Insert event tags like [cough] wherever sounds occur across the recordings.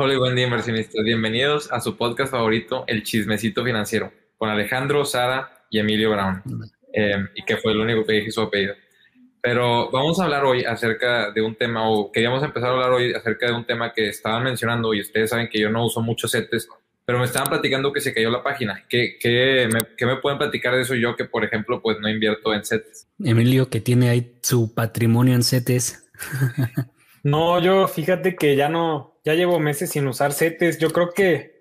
Hola y buen día inversionistas, bienvenidos a su podcast favorito, El Chismecito Financiero, con Alejandro, Sara y Emilio Brown, eh, y que fue el único que dije su apellido. Pero vamos a hablar hoy acerca de un tema, o queríamos empezar a hablar hoy acerca de un tema que estaban mencionando, y ustedes saben que yo no uso muchos CETES, pero me estaban platicando que se cayó la página. ¿Qué, qué, me, ¿Qué, me, pueden platicar de eso yo que, por ejemplo, pues no invierto en CETES? Emilio, que tiene ahí su patrimonio en CETES. [laughs] no, yo fíjate que ya no, ya llevo meses sin usar CETES. Yo creo que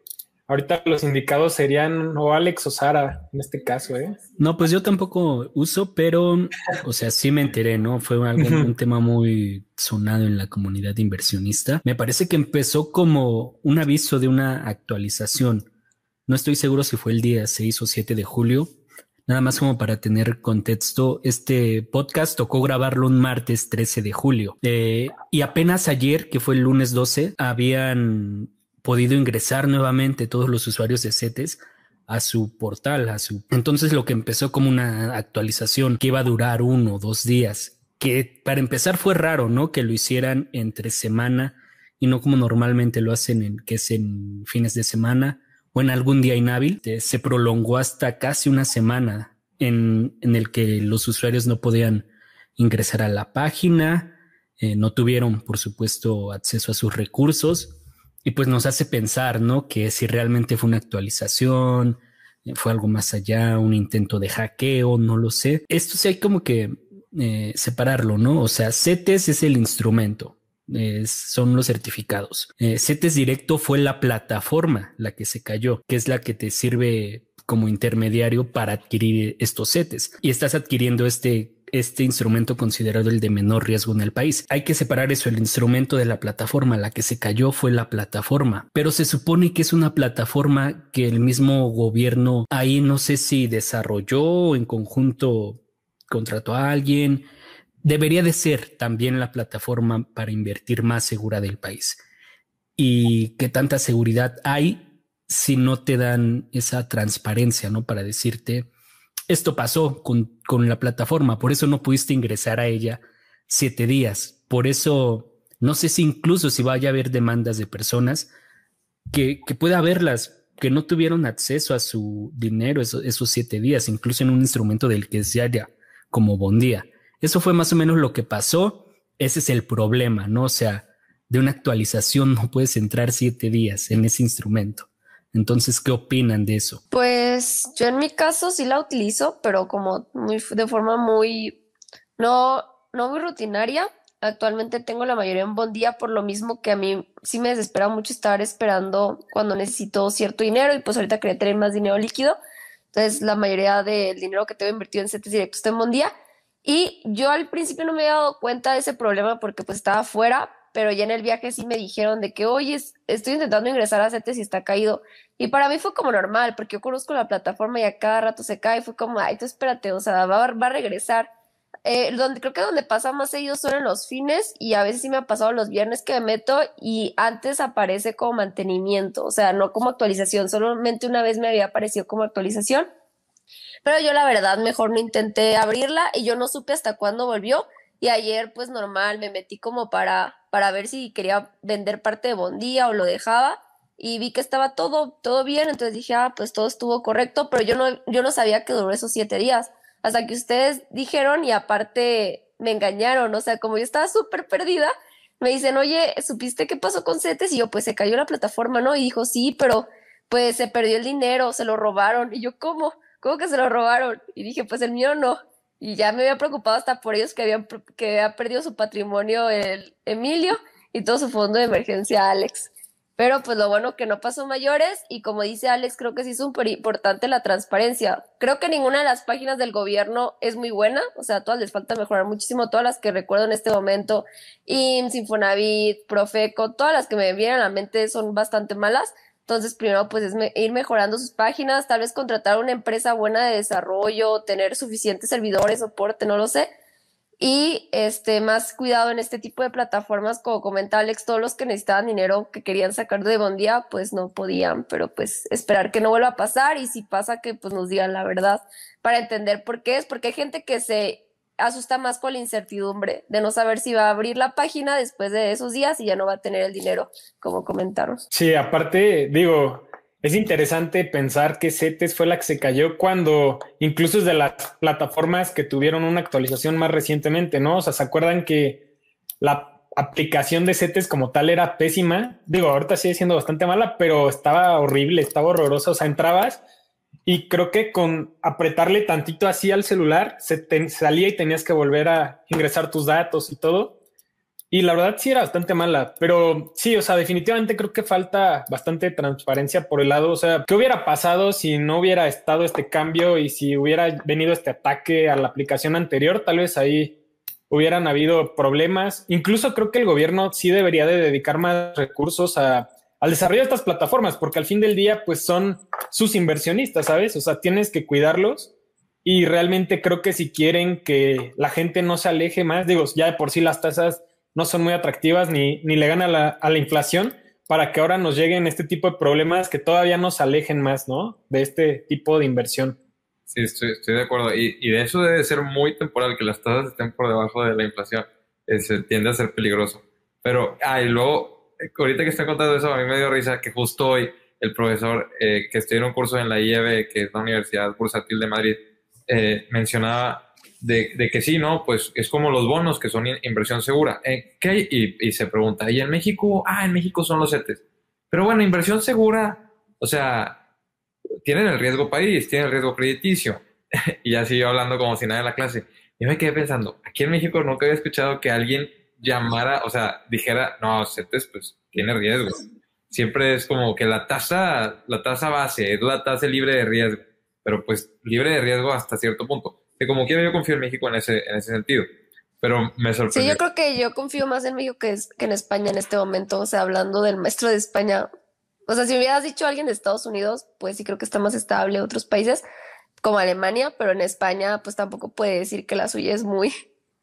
Ahorita los indicados serían o Alex o Sara en este caso, ¿eh? No, pues yo tampoco uso, pero, o sea, sí me enteré, ¿no? Fue algo, un tema muy sonado en la comunidad inversionista. Me parece que empezó como un aviso de una actualización. No estoy seguro si fue el día 6 o 7 de julio. Nada más como para tener contexto, este podcast tocó grabarlo un martes 13 de julio. Eh, y apenas ayer, que fue el lunes 12, habían podido ingresar nuevamente todos los usuarios de CETES a su portal, a su... Entonces lo que empezó como una actualización que iba a durar uno o dos días, que para empezar fue raro, ¿no? Que lo hicieran entre semana y no como normalmente lo hacen, en, que es en fines de semana o en algún día inhábil. Se prolongó hasta casi una semana en, en el que los usuarios no podían ingresar a la página, eh, no tuvieron, por supuesto, acceso a sus recursos y pues nos hace pensar, ¿no? Que si realmente fue una actualización, eh, fue algo más allá, un intento de hackeo, no lo sé. Esto sí hay como que eh, separarlo, ¿no? O sea, CETES es el instrumento, son los certificados. Eh, CETES Directo fue la plataforma la que se cayó, que es la que te sirve como intermediario para adquirir estos CETES. Y estás adquiriendo este este instrumento considerado el de menor riesgo en el país. Hay que separar eso, el instrumento de la plataforma. La que se cayó fue la plataforma, pero se supone que es una plataforma que el mismo gobierno ahí no sé si desarrolló en conjunto contrató a alguien. Debería de ser también la plataforma para invertir más segura del país. Y qué tanta seguridad hay si no te dan esa transparencia, ¿no? Para decirte, esto pasó con, con, la plataforma, por eso no pudiste ingresar a ella siete días. Por eso no sé si incluso si vaya a haber demandas de personas que, que pueda haberlas, que no tuvieron acceso a su dinero esos, esos siete días, incluso en un instrumento del que se haya como Bondía. Eso fue más o menos lo que pasó. Ese es el problema, ¿no? O sea, de una actualización no puedes entrar siete días en ese instrumento. Entonces, ¿qué opinan de eso? Pues yo en mi caso sí la utilizo, pero como muy, de forma muy, no, no muy rutinaria. Actualmente tengo la mayoría en buen día por lo mismo que a mí sí me desespera mucho estar esperando cuando necesito cierto dinero y pues ahorita quería tener más dinero líquido. Entonces la mayoría del dinero que tengo invertido en CETES directos está en buen día. Y yo al principio no me había dado cuenta de ese problema porque pues estaba fuera, pero ya en el viaje sí me dijeron de que, oye, estoy intentando ingresar a CETES y está caído. Y para mí fue como normal, porque yo conozco la plataforma y a cada rato se cae. Fue como, ay, tú espérate, o sea, va, va a regresar. Eh, donde creo que donde pasa más seguido son en los fines y a veces sí me ha pasado los viernes que me meto y antes aparece como mantenimiento, o sea, no como actualización, solamente una vez me había aparecido como actualización, pero yo la verdad mejor no intenté abrirla y yo no supe hasta cuándo volvió y ayer pues normal me metí como para para ver si quería vender parte de Bondía o lo dejaba y vi que estaba todo, todo bien, entonces dije, ah, pues todo estuvo correcto, pero yo no, yo no sabía que duró esos siete días, hasta que ustedes dijeron y aparte me engañaron, o sea, como yo estaba súper perdida, me dicen, oye, ¿supiste qué pasó con CETES? Y yo, pues se cayó la plataforma, ¿no? Y dijo, sí, pero pues se perdió el dinero, se lo robaron. Y yo, ¿cómo? ¿Cómo que se lo robaron? Y dije, pues el mío no. Y ya me había preocupado hasta por ellos que habían que había perdido su patrimonio el Emilio y todo su fondo de emergencia Alex. Pero pues lo bueno que no pasó mayores y como dice Alex, creo que sí es súper importante la transparencia. Creo que ninguna de las páginas del gobierno es muy buena, o sea, a todas les falta mejorar muchísimo, todas las que recuerdo en este momento, IMSS, Infonavit, Profeco, todas las que me vienen a la mente son bastante malas. Entonces, primero, pues es ir mejorando sus páginas, tal vez contratar una empresa buena de desarrollo, tener suficientes servidores, soporte, no lo sé. Y este, más cuidado en este tipo de plataformas, como comenta Alex, todos los que necesitaban dinero que querían sacar de Bondía, pues no podían, pero pues esperar que no vuelva a pasar y si pasa que pues nos digan la verdad para entender por qué es, porque hay gente que se asusta más con la incertidumbre de no saber si va a abrir la página después de esos días y ya no va a tener el dinero, como comentaron. Sí, aparte, digo, es interesante pensar que CETES fue la que se cayó cuando incluso es de las plataformas que tuvieron una actualización más recientemente, ¿no? O sea, ¿se acuerdan que la aplicación de CETES como tal era pésima? Digo, ahorita sigue siendo bastante mala, pero estaba horrible, estaba horrorosa. O sea, entrabas y creo que con apretarle tantito así al celular se salía y tenías que volver a ingresar tus datos y todo. Y la verdad sí era bastante mala, pero sí, o sea, definitivamente creo que falta bastante transparencia por el lado, o sea, ¿qué hubiera pasado si no hubiera estado este cambio y si hubiera venido este ataque a la aplicación anterior? Tal vez ahí hubieran habido problemas. Incluso creo que el gobierno sí debería de dedicar más recursos a al desarrollo de estas plataformas, porque al fin del día, pues son sus inversionistas, ¿sabes? O sea, tienes que cuidarlos y realmente creo que si quieren que la gente no se aleje más, digo, ya de por sí las tasas no son muy atractivas ni, ni le ganan a la, inflación, para que ahora nos lleguen este tipo de problemas que todavía nos alejen más, ¿no? De este tipo de inversión. Sí, estoy, estoy de acuerdo. Y, y, de eso debe ser muy temporal, que las tasas estén por debajo de la inflación. Eh, se tiende a ser peligroso. Pero, ah, y luego ahorita que estoy contando eso, a mí me dio risa que justo hoy el profesor eh, que estudió en un curso en la IEB, que es la Universidad Bursátil de Madrid, eh, mencionaba de, que sí, ¿no? Pues es como los bonos que son inversión segura. Eh. Y, se pregunta, ¿y en México? Ah, en México son los CETES. Pero bueno, inversión segura, o sea, tienen el riesgo país, tienen el riesgo crediticio. [laughs] y ya siguió hablando como si nada en la clase. Y me quedé pensando, aquí en México nunca había escuchado que alguien llamara, o sea, dijera, no, CETES pues tiene riesgo. Siempre es como que la tasa, la tasa base es la tasa libre de riesgo, pero pues libre de riesgo hasta cierto punto. Que como quiera yo confío en México en ese, en ese sentido, pero me sorprende. Sí, yo creo que yo confío más en México que, que en España en este momento, o sea, hablando del maestro de España. O sea, si me hubieras dicho alguien de Estados Unidos, pues sí creo que está más estable otros países como Alemania, pero en España pues tampoco puede decir que la suya es muy,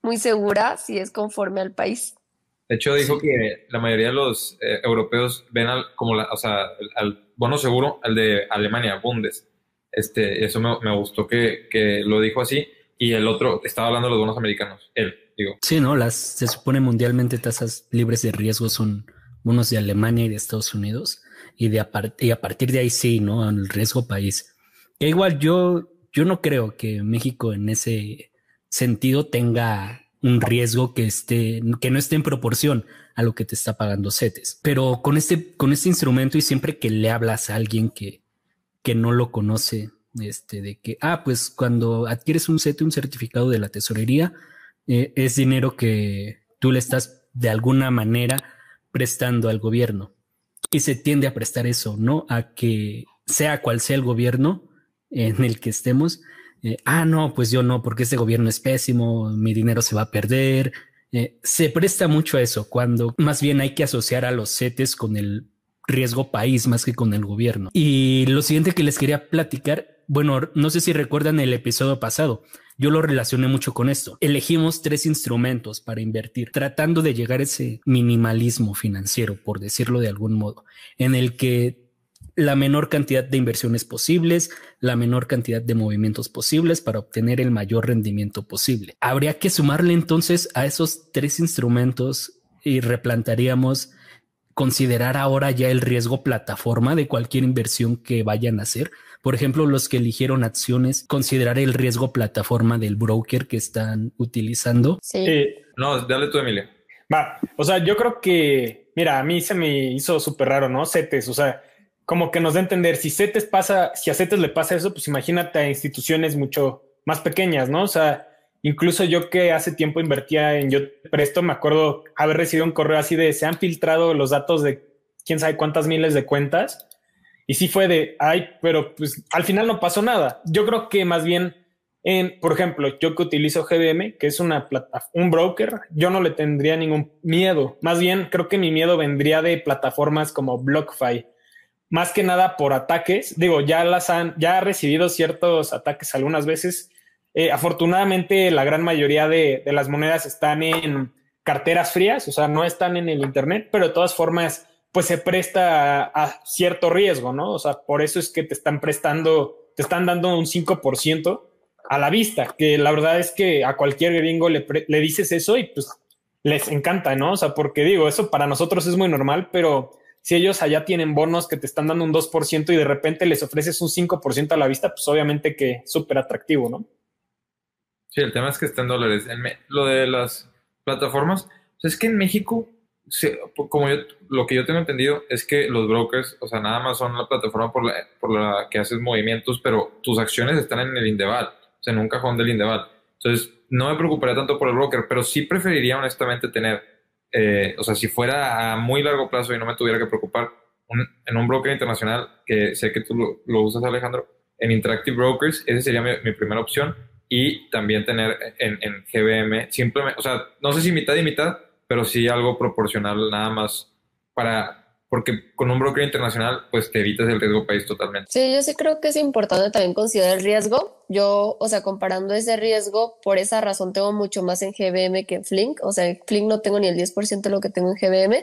muy segura si es conforme al país. De hecho, dijo que la mayoría de los eh, europeos ven al, como la, o sea, al bono seguro, al de Alemania, Bundes. Este, eso me, me gustó que, que, lo dijo así. Y el otro, estaba hablando de los bonos americanos, él, digo. Sí, ¿no? Las, se supone mundialmente tasas libres de riesgo son bonos de Alemania y de Estados Unidos. Y, de a, y a partir de ahí sí, ¿no? El riesgo país. Que igual yo, yo no creo que México en ese sentido tenga un riesgo que esté, que no esté en proporción a lo que te está pagando CETES. Pero con este, con este instrumento y siempre que le hablas a alguien que, que no lo conoce, este, de que, ah, pues cuando adquieres un CETE, un certificado de la tesorería, eh, es dinero que tú le estás de alguna manera prestando al gobierno. Y se tiende a prestar eso, ¿no? A que sea cual sea el gobierno en el que estemos, eh, ah, no, pues yo no, porque este gobierno es pésimo, mi dinero se va a perder. Eh, se presta mucho a eso, cuando más bien hay que asociar a los CETES con el riesgo país más que con el gobierno. Y lo siguiente que les quería platicar, bueno, no sé si recuerdan el episodio pasado, yo lo relacioné mucho con esto. Elegimos tres instrumentos para invertir, tratando de llegar a ese minimalismo financiero, por decirlo de algún modo, en el que la menor cantidad de inversiones posibles, la menor cantidad de movimientos posibles para obtener el mayor rendimiento posible. Habría que sumarle entonces a esos tres instrumentos y replantaríamos considerar ahora ya el riesgo plataforma de cualquier inversión que vayan a hacer. Por ejemplo, los que eligieron acciones, considerar el riesgo plataforma del broker que están utilizando. Sí. no, dale tú, Emilia. Va, o sea, yo creo que, mira, a mí se me hizo súper raro, ¿no? CETES, o sea, como que nos da a entender, si CETES pasa, si a CETES le pasa eso, pues imagínate a instituciones mucho más pequeñas, ¿no? O sea, incluso yo que hace tiempo invertía en Yo Presto, me acuerdo haber recibido un correo así de, se han filtrado los datos de quién sabe cuántas miles de cuentas. Y sí fue de, ay, pero pues al final no pasó nada. Yo creo que más bien, en, por ejemplo, yo que utilizo GBM, que es una plata, un broker, yo no le tendría ningún miedo. Más bien, creo que mi miedo vendría de plataformas como BlockFi más que nada por ataques. Digo, ya las han, ya ha recibido ciertos ataques algunas veces. Eh, afortunadamente, la gran mayoría de, las monedas están en carteras frías, o sea, no están en el Internet, pero de todas formas, pues se presta a, cierto riesgo, ¿no? O sea, por eso es que te están prestando, te están dando un 5%. a la vista, que la verdad es que a cualquier gringo le, le dices eso y pues les encanta, ¿no? O sea, porque digo, eso para nosotros es muy normal, pero si ellos allá tienen bonos que te están dando un 2% y de repente les ofreces un 5% a la vista, pues obviamente que súper atractivo, ¿no? Sí, el tema es que está dólares. lo de las plataformas, es que en México, como yo, lo que yo tengo entendido es que los brokers, o sea, nada más son la plataforma por la, por la que haces movimientos, pero tus acciones están en el Indeval, o sea, en un cajón del Indeval. Entonces, no me preocuparía tanto por el broker, pero sí preferiría honestamente tener, eh, o sea, si fuera a muy largo plazo y no me tuviera que preocupar, en un broker internacional, que sé que tú lo, usas, Alejandro, en Interactive Brokers, esa sería mi, primera opción, y también tener en, en GBM, simplemente, o sea, no sé si mitad y mitad, pero sí algo proporcional nada más para porque con un broker internacional pues te evitas el riesgo país totalmente. Sí, yo sí creo que es importante también considerar el riesgo. Yo, o sea, comparando ese riesgo, por esa razón tengo mucho más en GBM que en Flink. O sea, en Flink no tengo ni el 10% de lo que tengo en GBM,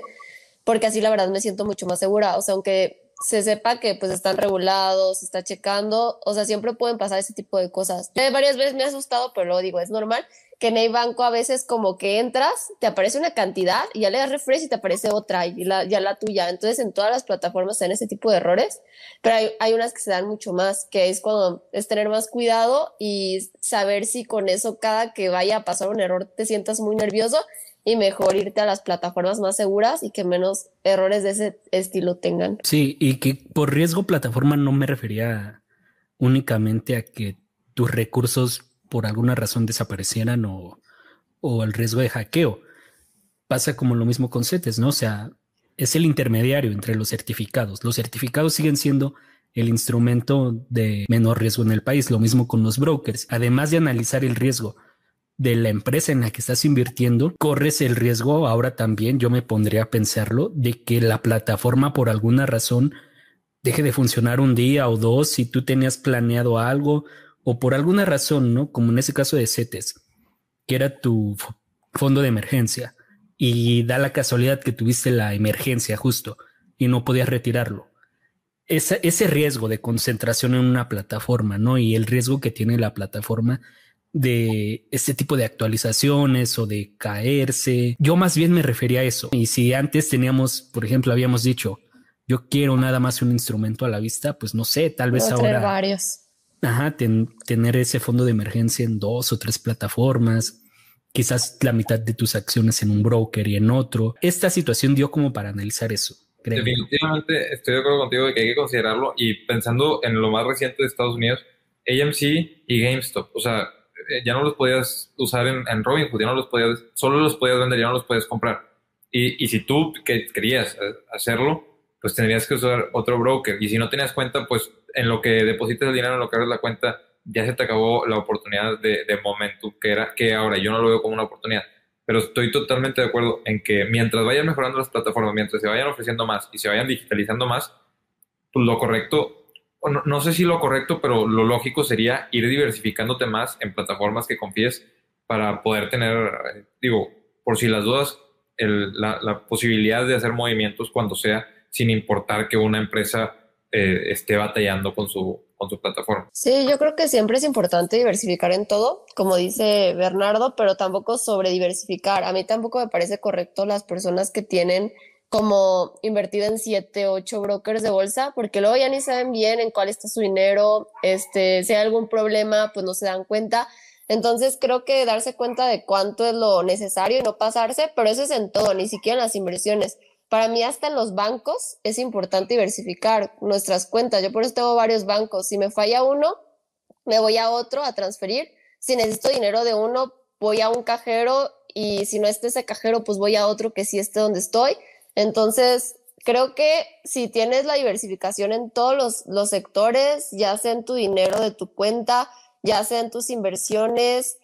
porque así la verdad me siento mucho más segura. O sea, aunque se sepa que pues están regulados, se está checando, o sea, siempre pueden pasar ese tipo de cosas. varias veces me ha asustado, pero lo digo, es normal que en el banco a veces como que entras, te aparece una cantidad y ya le das refresh y te aparece otra y la, ya la tuya. Entonces en todas las plataformas se dan ese tipo de errores, pero hay, hay unas que se dan mucho más, que es cuando es tener más cuidado y saber si con eso cada que vaya a pasar un error te sientas muy nervioso y mejor irte a las plataformas más seguras y que menos errores de ese estilo tengan. Sí, y que por riesgo plataforma no me refería únicamente a que tus recursos por alguna razón desaparecieran o, o el riesgo de hackeo. Pasa como lo mismo con CETES, ¿no? O sea, es el intermediario entre los certificados. Los certificados siguen siendo el instrumento de menor riesgo en el país, lo mismo con los brokers. Además de analizar el riesgo de la empresa en la que estás invirtiendo, corres el riesgo, ahora también yo me pondría a pensarlo, de que la plataforma por alguna razón deje de funcionar un día o dos si tú tenías planeado algo o por alguna razón, ¿no? Como en ese caso de CETES, que era tu fondo de emergencia y da la casualidad que tuviste la emergencia justo y no podías retirarlo. Ese, ese riesgo de concentración en una plataforma, ¿no? Y el riesgo que tiene la plataforma de este tipo de actualizaciones o de caerse. Yo más bien me refería a eso. Y si antes teníamos, por ejemplo, habíamos dicho, yo quiero nada más un instrumento a la vista, pues no sé, tal vez ahora. varios. Ajá, tener ese fondo de emergencia en dos o tres plataformas, quizás la mitad de tus acciones en un broker y en otro. Esta situación dio como para analizar eso. Definitivamente estoy de acuerdo contigo de que hay que considerarlo y pensando en lo más reciente de Estados Unidos, AMC y GameStop, o sea, eh, ya no los podías usar en, en Robinhood, ya no los podías, solo los podías vender, ya no los podías comprar. Y, y si tú que querías eh, hacerlo, pues tendrías que usar otro broker. Y si no tenías cuenta, pues en lo que depositas el dinero, en lo que abres la cuenta, ya se te acabó la oportunidad de, de momento que era que ahora yo no lo veo como una oportunidad. Pero estoy totalmente de acuerdo en que mientras vayan mejorando las plataformas, mientras se vayan ofreciendo más y se vayan digitalizando más, pues lo correcto, no, no sé si lo correcto, pero lo lógico sería ir diversificándote más en plataformas que confíes para poder tener, digo, por si las dudas, el, la, la posibilidad de hacer movimientos cuando sea sin importar que una empresa eh, esté batallando con su, con su plataforma. Sí, yo creo que siempre es importante diversificar en todo, como dice Bernardo, pero tampoco sobre diversificar. A mí tampoco me parece correcto las personas que tienen como invertido en siete, ocho brokers de bolsa, porque luego ya ni saben bien en cuál está su dinero, este, si hay algún problema, pues no se dan cuenta. Entonces creo que darse cuenta de cuánto es lo necesario y no pasarse, pero eso es en todo, ni siquiera en las inversiones. Para mí hasta en los bancos es importante diversificar nuestras cuentas. Yo por eso tengo varios bancos. Si me falla uno, me voy a otro a transferir. Si necesito dinero de uno, voy a un cajero y si no esté ese cajero, pues voy a otro que sí esté donde estoy. Entonces, creo que si tienes la diversificación en todos los, los sectores, ya sea en tu dinero de tu cuenta, ya sea en tus inversiones,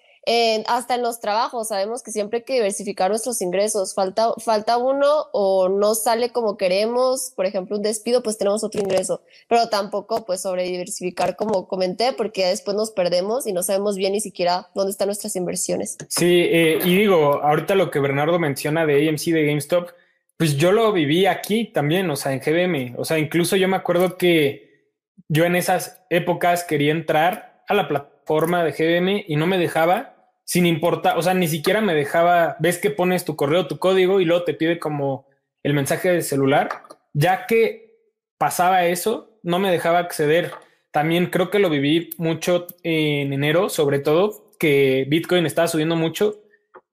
hasta en los trabajos, sabemos que siempre hay que diversificar nuestros ingresos. Falta, falta uno o no sale como queremos, por ejemplo, un despido, pues tenemos otro ingreso. Pero tampoco, pues, sobre diversificar, como comenté, porque después nos perdemos y no sabemos bien ni siquiera dónde están nuestras inversiones. Sí, eh, y digo, ahorita lo que Bernardo menciona de AMC, de GameStop, pues yo lo viví aquí también, o sea, en GBM. O sea, incluso yo me acuerdo que yo en esas épocas quería entrar a la plataforma de GBM y no me dejaba, sin importar, o sea, ni siquiera me dejaba, ves que pones tu correo, tu código y luego te pide como el mensaje de celular, ya que pasaba eso, no me dejaba acceder. También creo que lo viví mucho en enero, sobre todo, que Bitcoin estaba subiendo mucho.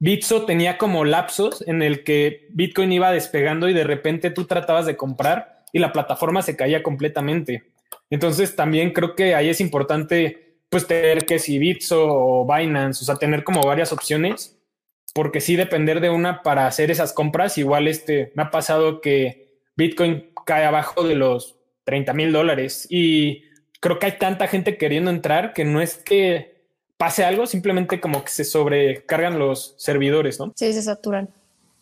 Bitso tenía como lapsos en el que Bitcoin iba despegando y de repente tú tratabas de comprar y la plataforma se caía completamente. Entonces también creo que ahí es importante pues tener que si Bitso o Binance, o sea, tener como varias opciones, porque sí depender de una para hacer esas compras, igual este, me ha pasado que Bitcoin cae abajo de los 30 mil dólares y creo que hay tanta gente queriendo entrar que no es que pase algo, simplemente como que se sobrecargan los servidores, ¿no? Sí, se saturan.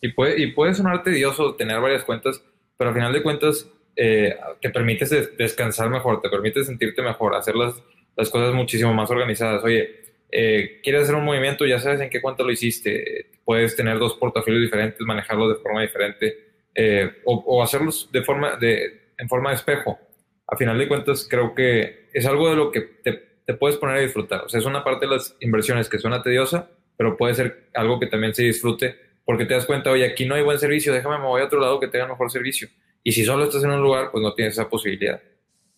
Y puede, y puede sonar tedioso tener varias cuentas, pero al final de cuentas eh, te permite descansar mejor, te permite sentirte mejor, hacer las, las cosas muchísimo más organizadas. Oye, eh, quieres hacer un movimiento, ya sabes en qué cuenta lo hiciste, puedes tener dos portafolios diferentes, manejarlos de forma diferente eh, o, o, hacerlos de forma de, en forma de espejo a final de cuentas creo que es algo de lo que te, puedes poner a disfrutar. O sea, es una parte de las inversiones que suena tediosa, pero puede ser algo que también se disfrute porque te das cuenta, oye, aquí no hay buen servicio, déjame me voy a otro lado que tenga mejor servicio. Y si solo estás en un lugar, pues no tienes esa posibilidad.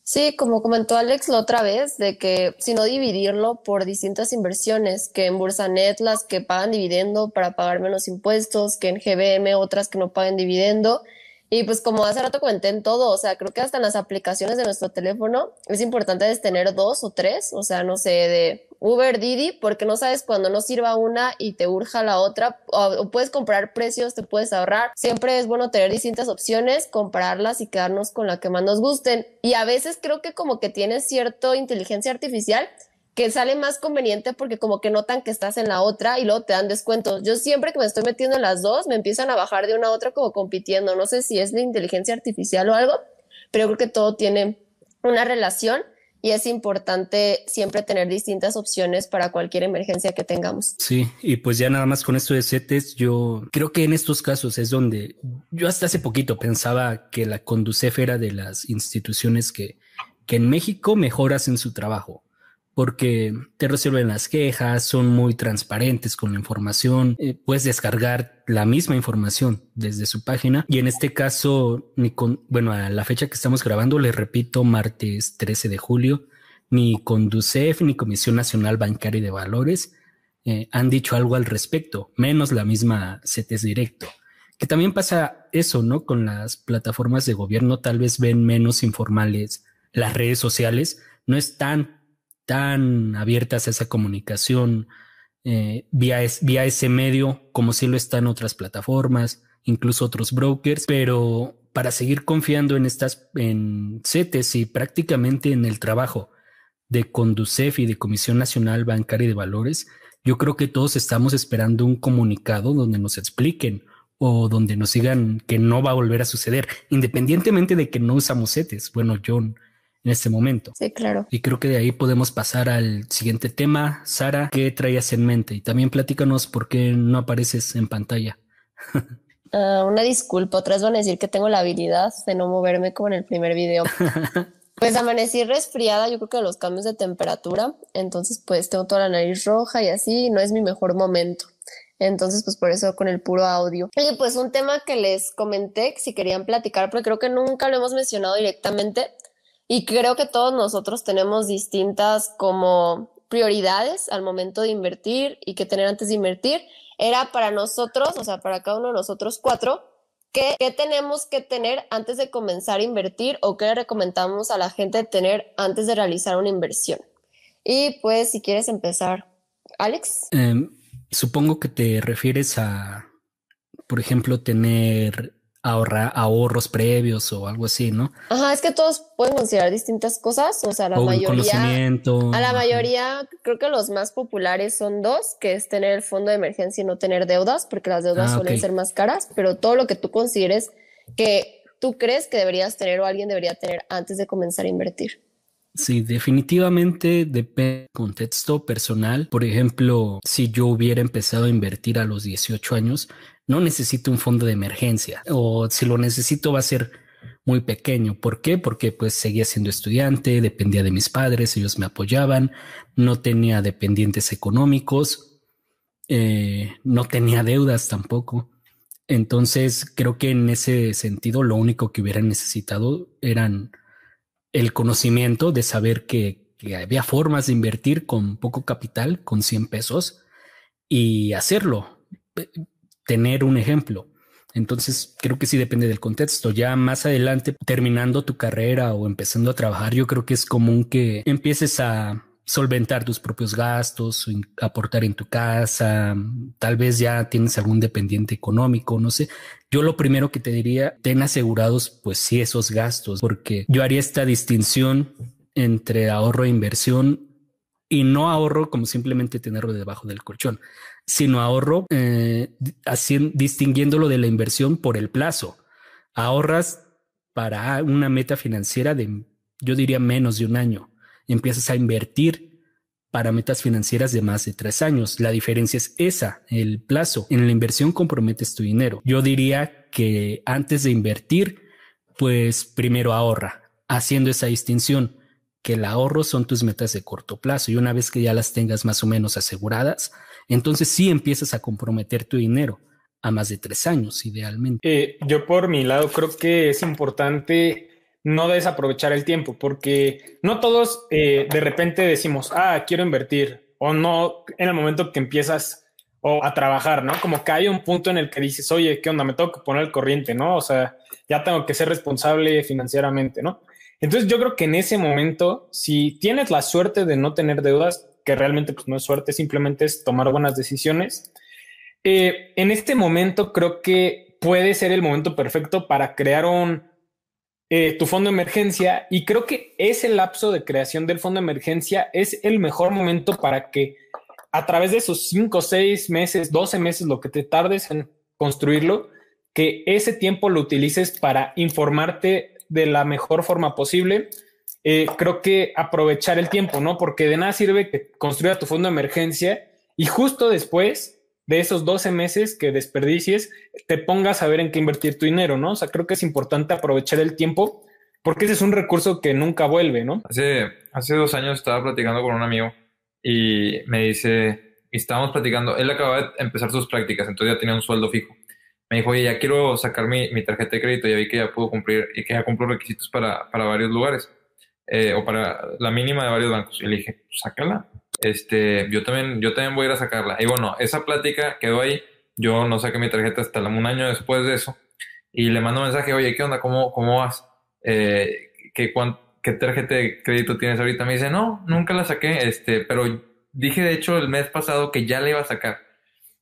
Sí, como comentó Alex la otra vez, de que si no dividirlo por distintas inversiones, que en Bursanet las que pagan dividendo para pagar menos impuestos, que en GBM otras que no paguen dividendo, y pues como hace rato comenté en todo, o sea, creo que hasta en las aplicaciones de nuestro teléfono es importante tener dos o tres, o sea, no sé, de Uber, Didi, porque no sabes cuando no sirva una y te urja la otra, o, puedes comprar precios, te puedes ahorrar. Siempre es bueno tener distintas opciones, compararlas y quedarnos con la que más nos gusten. Y a veces creo que como que tienes cierta inteligencia artificial que sale más conveniente porque como que notan que estás en la otra y luego te dan descuentos. Yo siempre que me estoy metiendo en las dos, me empiezan a bajar de una a otra como compitiendo. No sé si es la inteligencia artificial o algo, pero creo que todo tiene una relación y es importante siempre tener distintas opciones para cualquier emergencia que tengamos. Sí, y pues ya nada más con esto de CETES, yo creo que en estos casos es donde yo hasta hace poquito pensaba que la Conducef era de las instituciones que, que en México mejor hacen su trabajo porque te resuelven las quejas, son muy transparentes con la información, eh, puedes descargar la misma información desde su página y en este caso, ni con, bueno, a la fecha que estamos grabando, les repito, martes 13 de julio, ni Conducef ni Comisión Nacional Bancaria de Valores eh, han dicho algo al respecto, menos la misma CETES Directo. Que también pasa eso, ¿no? Con las plataformas de gobierno tal vez ven menos informales las redes sociales, no están tan abiertas a esa comunicación eh, vía, vía ese medio, como si lo están otras plataformas, incluso otros brokers, pero para seguir confiando en estas, en CETES y prácticamente en el trabajo de Conducef y de Comisión Nacional Bancaria y de Valores, yo creo que todos estamos esperando un comunicado donde nos expliquen o donde nos digan que no va a volver a suceder, independientemente de que no usamos CETES. Bueno, yo en este momento. Sí, claro. Y creo que de ahí podemos pasar al siguiente tema. Sara, ¿qué traías en mente? Y también platícanos por qué no apareces en pantalla. Ah, una disculpa, otras van a decir que tengo la habilidad de no moverme como en el primer video. [laughs] pues amanecí resfriada, yo creo que los cambios de temperatura, entonces pues tengo toda la nariz roja y así, no es mi mejor momento. Entonces, pues por eso con el puro audio. Y pues un tema que les comenté, si querían platicar, porque creo que nunca lo hemos mencionado directamente, y creo que todos nosotros tenemos distintas como prioridades al momento de invertir y que tener antes de invertir. Era para nosotros, o sea, para cada uno de nosotros cuatro, ¿qué, tenemos que tener antes de comenzar a invertir o qué recomendamos a la gente tener antes de realizar una inversión? Y pues, si quieres empezar, Alex. Em, supongo que te refieres a, por ejemplo, tener ahorrar ahorros previos o algo así, ¿no? Ajá, es que todos pueden considerar distintas cosas, o sea, la mayoría a la mayoría creo que los más populares son dos, que es tener el fondo de emergencia y no tener deudas, porque las deudas ah, suelen ser más caras, pero todo lo que tú consideres que tú crees que deberías tener o alguien debería tener antes de comenzar a invertir. Sí, definitivamente depende del contexto personal. Por ejemplo, si yo hubiera empezado a invertir a los 18 años, no necesito un fondo de emergencia o si lo necesito va a ser muy pequeño. ¿Por qué? Porque pues seguía siendo estudiante, dependía de mis padres, ellos me apoyaban, no tenía dependientes económicos, eh, no tenía deudas tampoco. Entonces creo que en ese sentido lo único que hubiera necesitado eran el conocimiento de saber que, había formas de invertir con poco capital, con 100 pesos, y hacerlo, tener un ejemplo. Entonces, creo que sí depende del contexto. Ya más adelante, terminando tu carrera o empezando a trabajar, yo creo que es común que empieces a solventar tus propios gastos, aportar en tu casa, tal vez ya tienes algún dependiente económico, no sé. Yo lo primero que te diría, ten asegurados pues sí esos gastos, porque yo haría esta distinción entre ahorro e inversión y no ahorro como simplemente tenerlo debajo del colchón, sino ahorro eh, distinguiéndolo de la inversión por el plazo. Ahorras para una meta financiera de, yo diría, menos de un año. Empiezas a invertir para metas financieras de más de tres años. La diferencia es esa, el plazo. En la inversión comprometes tu dinero. Yo diría que antes de invertir, pues primero ahorra, haciendo esa distinción que el ahorro son tus metas de corto plazo y una vez que ya las tengas más o menos aseguradas, entonces sí empiezas a comprometer tu dinero a más de tres años, idealmente. Eh, yo por mi lado creo que es importante no desaprovechar el tiempo, porque no todos eh, de repente decimos, ah, quiero invertir, o no en el momento que empiezas o a trabajar, ¿no? Como que hay un punto en el que dices, oye, ¿qué onda? Me tengo que poner el corriente, ¿no? O sea, ya tengo que ser responsable financieramente, ¿no? Entonces yo creo que en ese momento, si tienes la suerte de no tener deudas, que realmente pues, no es suerte, simplemente es tomar buenas decisiones, eh, en este momento creo que puede ser el momento perfecto para crear un, eh, tu fondo de emergencia y creo que ese lapso de creación del fondo de emergencia es el mejor momento para que a través de esos 5, 6 meses, 12 meses, lo que te tardes en construirlo, que ese tiempo lo utilices para informarte de la mejor forma posible. Eh, creo que aprovechar el tiempo, ¿no? Porque de nada sirve que construya tu fondo de emergencia y justo después de esos 12 meses que desperdicies, te pongas a ver en qué invertir tu dinero, ¿no? O sea, creo que es importante aprovechar el tiempo porque ese es un recurso que nunca vuelve, ¿no? Hace, hace dos años estaba platicando con un amigo y me dice, y estábamos platicando, él acaba de empezar sus prácticas, entonces ya tenía un sueldo fijo me dijo, oye, ya quiero sacar mi, mi, tarjeta de crédito, ya vi que ya puedo cumplir y que ya cumplo requisitos para, para varios lugares eh, o para la mínima de varios bancos. Y le dije, pues, sácala. Este, yo también, yo también voy a ir a sacarla. Y bueno, esa plática quedó ahí. Yo no saqué mi tarjeta hasta un año después de eso. Y le mando un mensaje, oye, ¿qué onda? ¿Cómo, cómo vas? Eh, ¿qué, ¿Qué tarjeta de crédito tienes ahorita? Me dice, no, nunca la saqué, este, pero dije de hecho el mes pasado que ya la iba a sacar.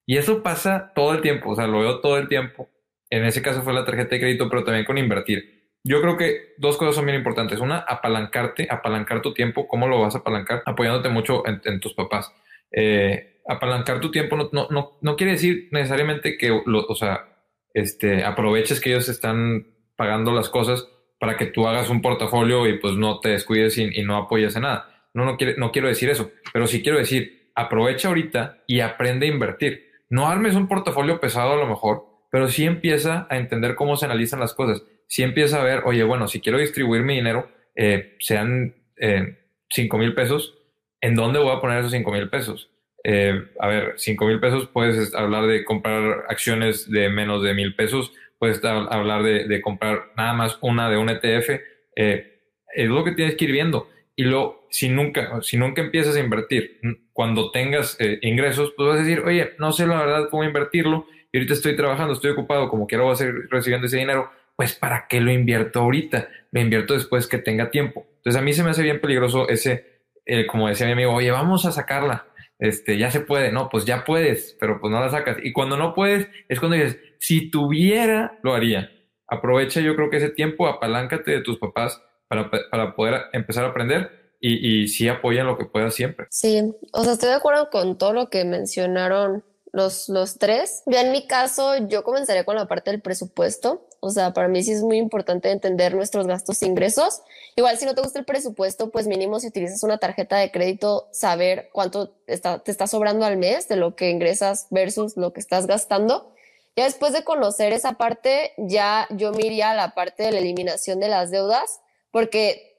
Y eso pasa todo el tiempo, o sea, lo veo todo el tiempo. En ese caso fue la tarjeta de crédito, pero también con invertir. Yo creo que dos cosas son bien importantes. Una, apalancarte, apalancar tu tiempo. ¿Cómo lo vas a apalancar? Apoyándote mucho en, tus papás. Eh, apalancar tu tiempo no, no, no, no, quiere decir necesariamente que, lo, o sea, este, aproveches que ellos están pagando las cosas para que tú hagas un portafolio y pues no te descuides y, y no apoyes en nada. No, no, quiere, no quiero decir eso, pero sí quiero decir, aprovecha ahorita y aprende a invertir no armes un portafolio pesado a lo mejor, pero sí empieza a entender cómo se analizan las cosas. Sí empieza a ver, oye, bueno, si quiero distribuir mi dinero, eh, sean eh, 5 mil pesos, ¿en dónde voy a poner esos 5 mil pesos? Eh, a ver, 5 mil pesos puedes hablar de comprar acciones de menos de mil pesos, puedes hablar de, comprar nada más una de un ETF. Eh, es lo que tienes que ir viendo. Y luego, si nunca, si nunca empiezas a invertir, cuando tengas eh, ingresos, pues vas a decir, oye, no sé la verdad cómo invertirlo, y ahorita estoy trabajando, estoy ocupado, como quiero voy a seguir recibiendo ese dinero, pues ¿para qué lo invierto ahorita? Lo invierto después que tenga tiempo. Entonces a mí se me hace bien peligroso ese, como decía mi amigo, oye, vamos a sacarla, este, ya se puede, no, pues ya puedes, pero pues no la sacas. Y cuando no puedes, es cuando dices, si tuviera, lo haría. Aprovecha yo creo que ese tiempo, apaláncate de tus papás para, para poder empezar a aprender y, y sí apoyan lo que pueda siempre. Sí, o sea, estoy de acuerdo con todo lo que mencionaron los, los tres. Yo en mi caso, yo comenzaría con la parte del presupuesto. O sea, para mí sí es muy importante entender nuestros gastos e ingresos. Igual si no te gusta el presupuesto, pues mínimo si utilizas una tarjeta de crédito, saber cuánto está, te está sobrando al mes de lo que ingresas versus lo que estás gastando. Ya después de conocer esa parte, ya yo me iría a la parte de la eliminación de las deudas, porque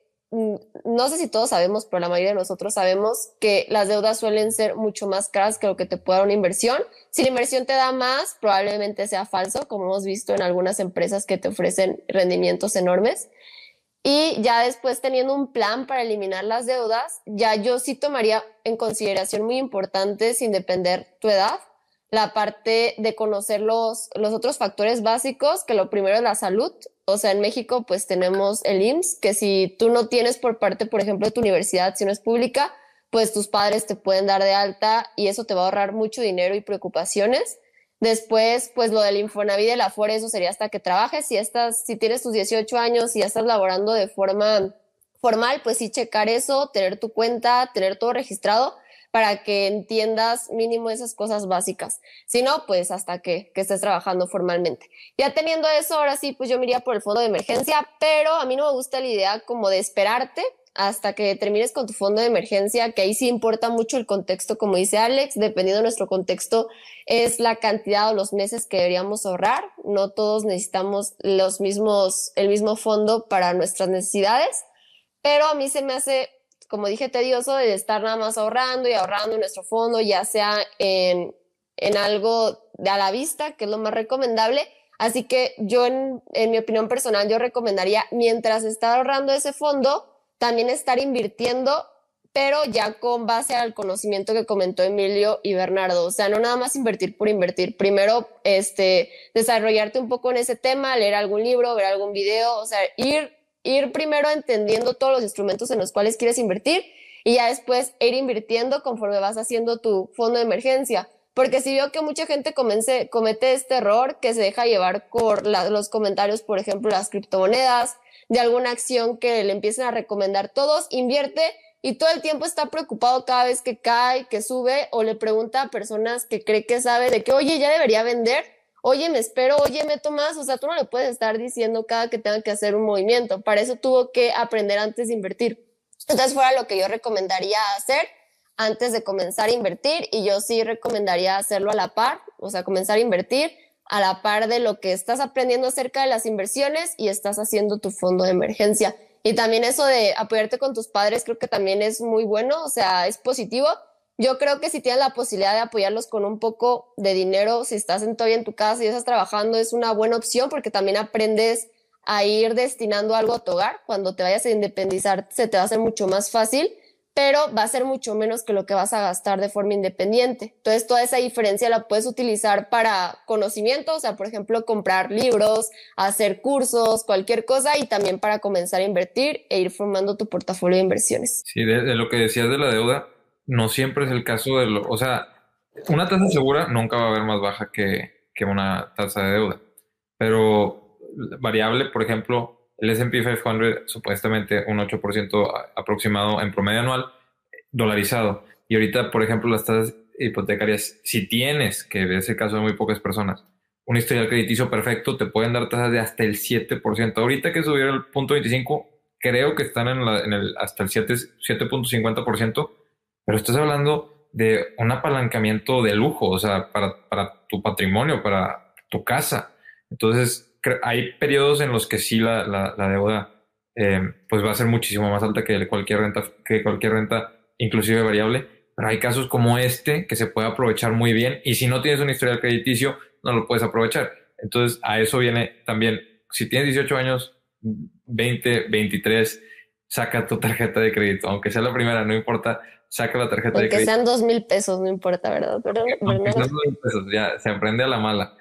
no sé si todos sabemos, pero la mayoría de nosotros sabemos que las deudas suelen ser mucho más caras que lo que te puede dar una inversión. Si la inversión te da más, probablemente sea falso, como hemos visto en algunas empresas que te ofrecen rendimientos enormes. Y ya después teniendo un plan para eliminar las deudas, ya yo sí tomaría en consideración muy importante, sin depender tu edad, la parte de conocer los, los otros factores básicos, que lo primero es la salud. O sea, en México pues tenemos el IMSS, que si tú no tienes por parte, por ejemplo, de tu universidad, si no es pública, pues tus padres te pueden dar de alta y eso te va a ahorrar mucho dinero y preocupaciones. Después, pues lo del Infonavit de la Afore, eso sería hasta que trabajes. Si estás, si tienes tus 18 años y ya estás laborando de forma formal, pues sí checar eso, tener tu cuenta, tener todo registrado para que entiendas mínimo esas cosas básicas. Si no, pues hasta que, que estés trabajando formalmente. Ya teniendo eso, ahora sí, pues yo me iría por el fondo de emergencia, pero a mí no me gusta la idea como de esperarte hasta que termines con tu fondo de emergencia, que ahí sí importa mucho el contexto, como dice Alex, dependiendo de nuestro contexto, es la cantidad o los meses que deberíamos ahorrar. No todos necesitamos los mismos, el mismo fondo para nuestras necesidades, pero a mí se me hace, como dije, tedioso de estar nada más ahorrando y ahorrando nuestro fondo, ya sea en, en algo de a la vista, que es lo más recomendable. Así que yo, en, en mi opinión personal, yo recomendaría, mientras está ahorrando ese fondo, también estar invirtiendo, pero ya con base al conocimiento que comentó Emilio y Bernardo. O sea, no nada más invertir por invertir. Primero, este, desarrollarte un poco en ese tema, leer algún libro, ver algún video, o sea, ir, ir primero entendiendo todos los instrumentos en los cuales quieres invertir y ya después ir invirtiendo conforme vas haciendo tu fondo de emergencia. Porque si veo que mucha gente comence, comete este error, que se deja llevar por los comentarios, por ejemplo, las criptomonedas, de alguna acción que le empiecen a recomendar todos, invierte y todo el tiempo está preocupado cada vez que cae, que sube o le pregunta a personas que cree que sabe de que, oye, ya debería vender, oye, me espero, oye, meto más, o sea, tú no le puedes estar diciendo cada que tenga que hacer un movimiento, para eso tuvo que aprender antes de invertir. Entonces fuera lo que yo recomendaría hacer antes de comenzar a invertir y yo sí recomendaría hacerlo a la par, o sea, comenzar a invertir a la par de lo que estás aprendiendo acerca de las inversiones y estás haciendo tu fondo de emergencia. Y también eso de apoyarte con tus padres creo que también es muy bueno, o sea, es positivo. Yo creo que si tienes la posibilidad de apoyarlos con un poco de dinero, si estás en, todavía en tu casa y estás trabajando, es una buena opción porque también aprendes a ir destinando algo a tu hogar. Cuando te vayas a independizar, se te va a hacer mucho más fácil pero va a ser mucho menos que lo que vas a gastar de forma independiente. Entonces, toda esa diferencia la puedes utilizar para conocimiento, o sea, por ejemplo, comprar libros, hacer cursos, cualquier cosa, y también para comenzar a invertir e ir formando tu portafolio de inversiones. Sí, de, lo que decías de la deuda, no siempre es el caso de lo, o sea, una tasa segura nunca va a haber más baja que, que una tasa de deuda, pero variable, por ejemplo, el S&P 500 supuestamente un 8% aproximado en promedio anual dolarizado. Y ahorita, por ejemplo, las tasas hipotecarias, si tienes, que es el caso de muy pocas personas, un historial crediticio perfecto, te pueden dar tasas de hasta el 7%. Ahorita que subieron el punto 25, creo que están en, el, hasta el 7.50%, pero estás hablando de un apalancamiento de lujo, o sea, para, tu patrimonio, para tu casa. Entonces, hay periodos en los que sí la, la, deuda eh, pues va a ser muchísimo más alta que cualquier renta, que cualquier renta, inclusive variable, pero hay casos como este que se puede aprovechar muy bien y si no tienes un historial crediticio, no lo puedes aprovechar. Entonces, a eso viene también, si tienes 18 años, 20, 23, saca tu tarjeta de crédito, aunque sea la primera, no importa, saca la tarjeta de crédito. Sean dos mil pesos, no importa, ¿verdad? Pero, aunque sean dos mil pesos, ya se aprende a la mala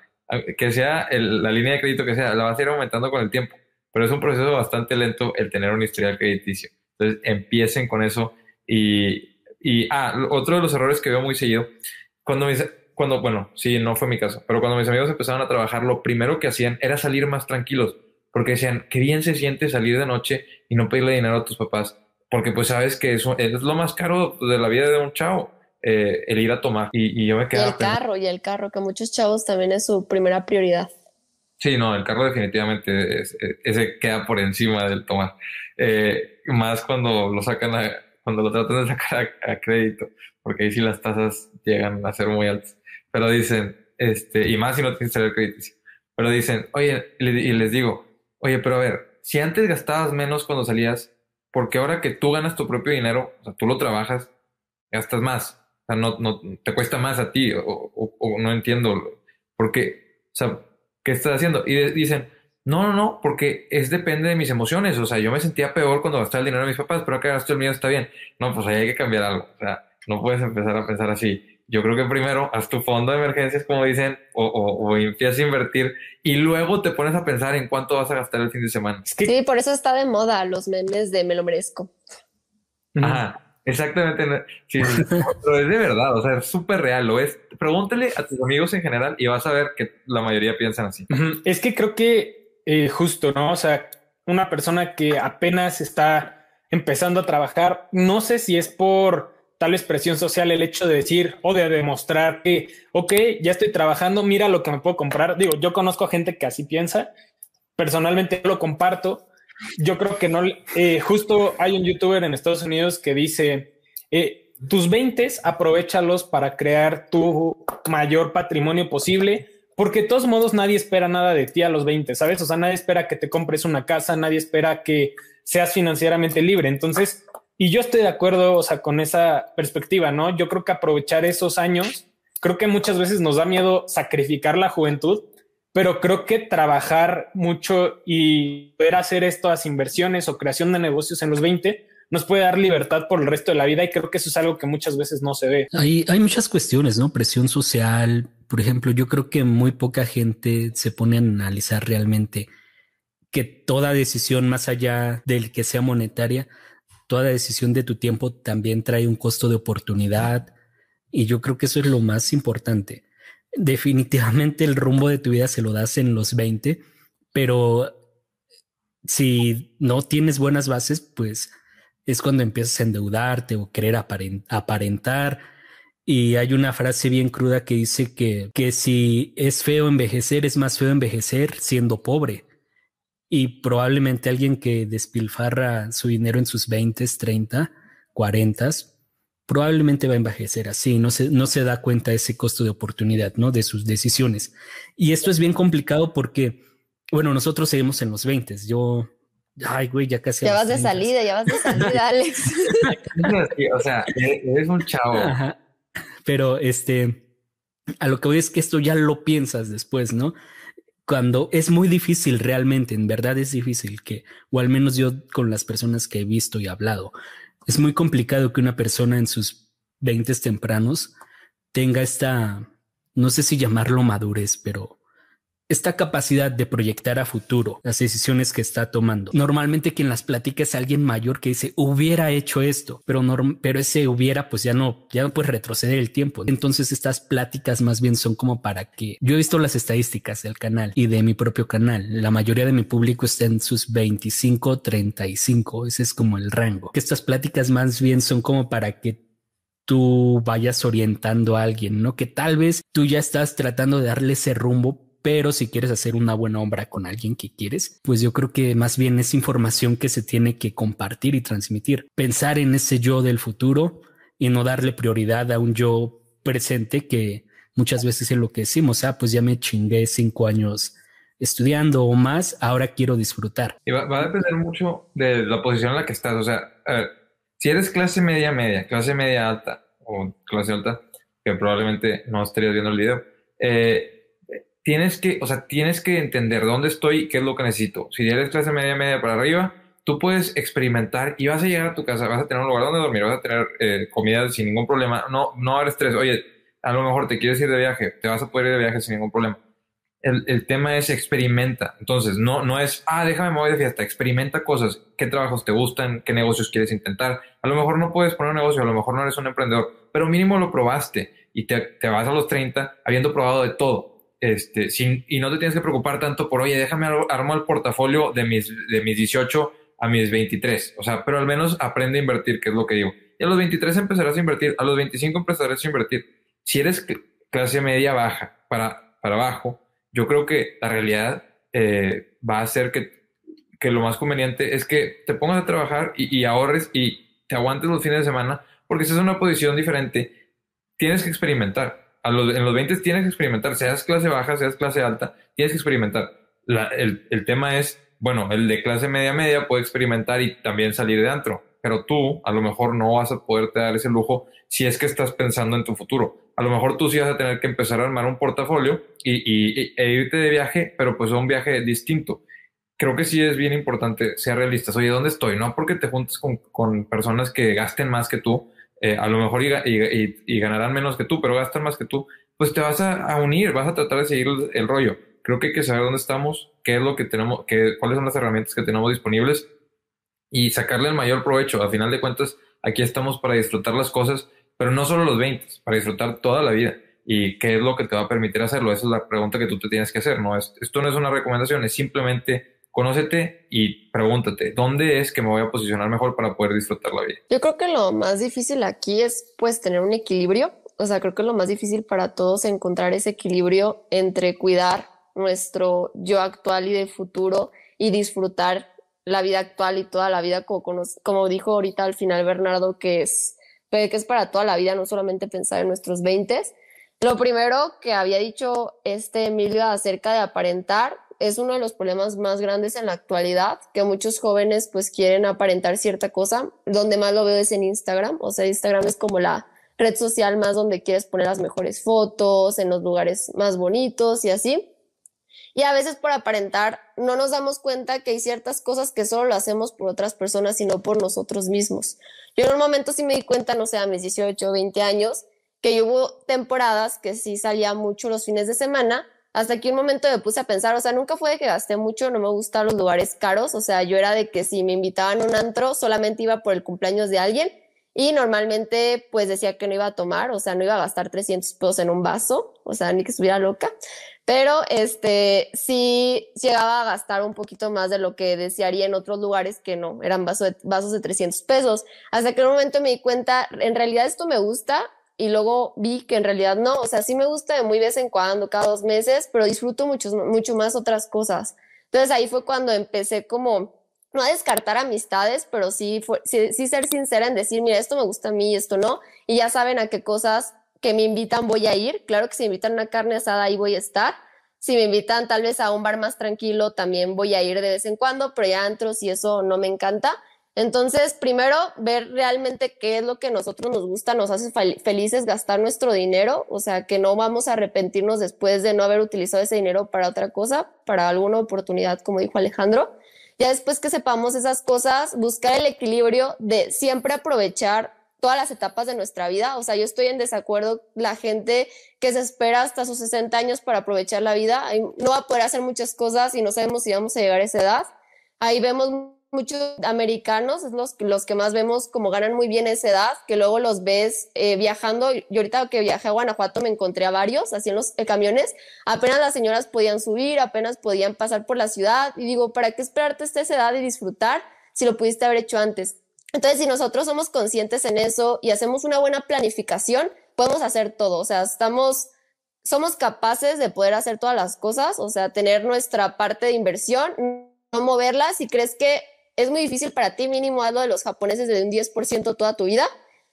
que sea la línea de crédito que sea, la vas a ir aumentando con el tiempo, pero es un proceso bastante lento el tener un historial crediticio. Entonces, empiecen con eso y, y ah, otro de los errores que veo muy seguido, cuando mis, cuando, bueno, sí, no fue mi caso, pero cuando mis amigos empezaron a trabajar, lo primero que hacían era salir más tranquilos, porque decían, qué bien se siente salir de noche y no pedirle dinero a tus papás, porque pues sabes que eso es lo más caro de la vida de un chavo eh, el ir a tomar. Y, yo me quedaba. Y el carro, y el carro, que muchos chavos también es su primera prioridad. Sí, no, el carro definitivamente ese queda por encima del tomar. Eh, más cuando lo sacan a, cuando lo tratan de sacar a, crédito, porque ahí sí las tasas llegan a ser muy altas. Pero dicen, este, y más si no tienes historial crediticio, pero dicen, oye, y les digo, oye, pero a ver, si antes gastabas menos cuando salías, porque ahora que tú ganas tu propio dinero, o sea, tú lo trabajas, gastas más. O sea, no, no te cuesta más a ti, o, no entiendo por qué. O sea, ¿qué estás haciendo? Y dicen, no, no, no, porque es depende de mis emociones. O sea, yo me sentía peor cuando gastaba el dinero de mis papás, pero acá gasto el mío está bien. No, pues ahí hay que cambiar algo. O sea, no puedes empezar a pensar así. Yo creo que primero haz tu fondo de emergencias, como dicen, o, o, empiezas a invertir y luego te pones a pensar en cuánto vas a gastar el fin de semana. Sí, por eso está de moda los memes de me lo merezco. Ajá, exactamente. Sí, [laughs] pero es de verdad, o sea, es súper real, lo es. Pregúntale a tus amigos en general y vas a ver que la mayoría piensan así. Es que creo que eh, justo, ¿no? O sea, una persona que apenas está empezando a trabajar, no sé si es por tal expresión social el hecho de decir o de demostrar que, ok, ya estoy trabajando, mira lo que me puedo comprar. Digo, yo conozco gente que así piensa, personalmente lo comparto. Yo creo que no, eh, justo hay un youtuber en Estados Unidos que dice, eh, tus 20 aprovechalos para crear tu mayor patrimonio posible, porque de todos modos nadie espera nada de ti a los 20, ¿sabes? O sea, nadie espera que te compres una casa, nadie espera que seas financieramente libre. Entonces, y yo estoy de acuerdo, o sea, con esa perspectiva, ¿no? Yo creo que aprovechar esos años, creo que muchas veces nos da miedo sacrificar la juventud, pero creo que trabajar mucho y poder hacer estas inversiones o creación de negocios en los 20 nos puede dar libertad por el resto de la vida y creo que eso es algo que muchas veces no se ve. Hay, hay muchas cuestiones, ¿no? Presión social, por ejemplo, yo creo que muy poca gente se pone a analizar realmente que toda decisión más allá del que sea monetaria toda decisión de tu tiempo también trae un costo de oportunidad y yo creo que eso es lo más importante. Definitivamente el rumbo de tu vida se lo das en los 20, pero si no tienes buenas bases, pues es cuando empiezas a endeudarte o querer aparentar. Y hay una frase bien cruda que dice que, que si es feo envejecer, es más feo envejecer siendo pobre y probablemente alguien que despilfarra su dinero en sus 20, 30, 40, probablemente va a envejecer así, no se, no se da cuenta de ese costo de oportunidad, ¿no? De sus decisiones. Y esto es bien complicado porque, bueno, nosotros seguimos en los 20, yo, ay, güey, ya casi. Ya vas de salida, ya vas de salida, [laughs] Alex. o sea, eres un chavo. Pero este, a lo que voy es que esto ya lo piensas después, ¿no? Cuando es muy difícil realmente, en verdad es difícil que, o al menos yo con las personas que he visto y hablado, es muy complicado que una persona en sus 20 tempranos tenga esta, no sé si llamarlo madurez, pero esta capacidad de proyectar a futuro las decisiones que está tomando. Normalmente quien las platica es alguien mayor que dice hubiera hecho esto, pero, pero ese hubiera pues ya no, ya no puede retroceder el tiempo. Entonces estas pláticas más bien son como para que yo he visto las estadísticas del canal y de mi propio canal. La mayoría de mi público está en sus 25, 35. Ese es como el rango. Que estas pláticas más bien son como para que tú vayas orientando a alguien, ¿no? Que tal vez tú ya estás tratando de darle ese rumbo, pero si quieres hacer una buena obra con alguien que quieres, pues yo creo que más bien es información que se tiene que compartir y transmitir. Pensar en ese yo del futuro y no darle prioridad a un yo presente que muchas veces es lo que decimos, ah, pues ya me chingué cinco años estudiando o más, ahora quiero disfrutar. Y va, a depender mucho de la posición en la que estás. O sea, si eres clase media, media, clase media alta o clase alta, que probablemente no estarías viendo el video, eh, tienes que, o sea, tienes que entender dónde estoy y qué es lo que necesito. Si eres clase media, media para arriba, tú puedes experimentar y vas a llegar a tu casa, vas a tener un lugar donde dormir, vas a tener eh, comida sin ningún problema. No, no haber estrés. Oye, a lo mejor te quieres ir de viaje, te vas a poder ir de viaje sin ningún problema. El, el tema es experimenta. Entonces, no, no es, ah, déjame mover de fiesta. Experimenta cosas. ¿Qué trabajos te gustan? ¿Qué negocios quieres intentar? A lo mejor no puedes poner un negocio, a lo mejor no eres un emprendedor, pero mínimo lo probaste y te, te vas a los 30 habiendo probado de todo este, sin, y no te tienes que preocupar tanto por, oye, déjame armar el portafolio de mis, de mis 18 a mis 23. O sea, pero al menos aprende a invertir, que es lo que digo. Y a los 23 empezarás a invertir, a los 25 empezarás a invertir. Si eres clase media baja para, para abajo, yo creo que la realidad eh, va a ser que, que, lo más conveniente es que te pongas a trabajar y, y ahorres y te aguantes los fines de semana, porque si es una posición diferente, tienes que experimentar A los, en los 20 tienes que experimentar, seas clase baja, seas clase alta, tienes que experimentar. el, tema es, bueno, el de clase media media puede experimentar y también salir de antro, pero tú a lo mejor no vas a poderte dar ese lujo si es que estás pensando en tu futuro. A lo mejor tú sí vas a tener que empezar a armar un portafolio y, y, e irte de viaje, pero pues un viaje distinto. Creo que sí es bien importante ser realistas. Oye, ¿dónde estoy? No porque te juntes con personas que gasten más que tú, eh, a lo mejor y, y, ganarán menos que tú, pero gastan más que tú, pues te vas a, unir, vas a tratar de seguir el, rollo. Creo que hay que saber dónde estamos, qué es lo que tenemos, qué, cuáles son las herramientas que tenemos disponibles y sacarle el mayor provecho. A final de cuentas, aquí estamos para disfrutar las cosas pero no solo los 20, para disfrutar toda la vida. ¿Y qué es lo que te va a permitir hacerlo? Esa es la pregunta que tú te tienes que hacer. ¿no? Esto no es una recomendación, es simplemente conócete y pregúntate, ¿dónde es que me voy a posicionar mejor para poder disfrutar la vida? Yo creo que lo más difícil aquí es pues tener un equilibrio. O sea, creo que lo más difícil para todos es encontrar ese equilibrio entre cuidar nuestro yo actual y de futuro y disfrutar la vida actual y toda la vida como, como dijo ahorita al final Bernardo, que es que es para toda la vida, no solamente pensar en nuestros 20. Lo primero que había dicho este Emilio acerca de aparentar es uno de los problemas más grandes en la actualidad, que muchos jóvenes pues quieren aparentar cierta cosa. Donde más lo veo es en Instagram, o sea, Instagram es como la red social más donde quieres poner las mejores fotos, en los lugares más bonitos y así. Y a veces por aparentar no nos damos cuenta que hay ciertas cosas que solo lo hacemos por otras personas y no por nosotros mismos. Yo en un momento sí me di cuenta, no sé, a mis 18 o 20 años, que hubo temporadas que sí salía mucho los fines de semana, hasta que un momento me puse a pensar, o sea, nunca fue de que gasté mucho, no me gustan los lugares caros, o sea, yo era de que si me invitaban a un antro, solamente iba por el cumpleaños de alguien y normalmente pues decía que no iba a tomar, o sea, no iba a gastar 300 pesos en un vaso, o sea, ni que estuviera loca. Pero este sí llegaba a gastar un poquito más de lo que desearía en otros lugares que no, eran vasos de, vasos de 300 pesos. Hasta que un momento me di cuenta, en realidad esto me gusta y luego vi que en realidad no, o sea, sí me gusta de muy vez en cuando, cada dos meses, pero disfruto mucho, mucho más otras cosas. Entonces ahí fue cuando empecé como no a descartar amistades, pero sí, sí, sí, ser sincera en decir, mira, esto me gusta a mí esto no, y ya saben a qué cosas que me invitan voy a ir. Claro que si me invitan a una carne asada, ahí voy a estar. Si me invitan tal vez a un bar más tranquilo, también voy a ir de vez en cuando, pero ya antros y eso no me encanta. Entonces, primero, ver realmente qué es lo que a nosotros nos gusta, nos hace felices gastar nuestro dinero, o sea, que no vamos a arrepentirnos después de no haber utilizado ese dinero para otra cosa, para alguna oportunidad, como dijo Alejandro. Ya después que sepamos esas cosas, buscar el equilibrio de siempre aprovechar todas las etapas de nuestra vida. O sea, yo estoy en desacuerdo la gente que se espera hasta sus 60 años para aprovechar la vida. No va a poder hacer muchas cosas y no sabemos si vamos a llegar a esa edad. Ahí vemos muchos americanos, es los, los que más vemos como ganan muy bien esa edad, que luego los ves eh, viajando. Yo ahorita que viajé a Guanajuato me encontré a varios así en los eh, camiones. Apenas las señoras podían subir, apenas podían pasar por la ciudad. Y digo, ¿para qué esperarte esta edad y disfrutar si lo pudiste haber hecho antes? Entonces, si nosotros somos conscientes en eso y hacemos una buena planificación, podemos hacer todo. O sea, estamos, somos capaces de poder hacer todas las cosas, o sea, tener nuestra parte de inversión, no moverla. Si crees que es muy difícil para ti, mínimo hazlo de los japoneses de un 10% toda tu vida.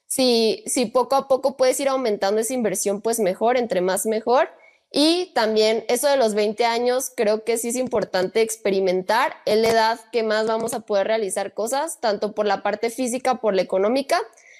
Si, si poco a poco puedes ir aumentando esa inversión, pues mejor, entre más mejor. Y también eso de los 20 años, creo que sí es importante experimentar. Es la edad que más vamos a poder realizar cosas, tanto por la parte física, por la económica.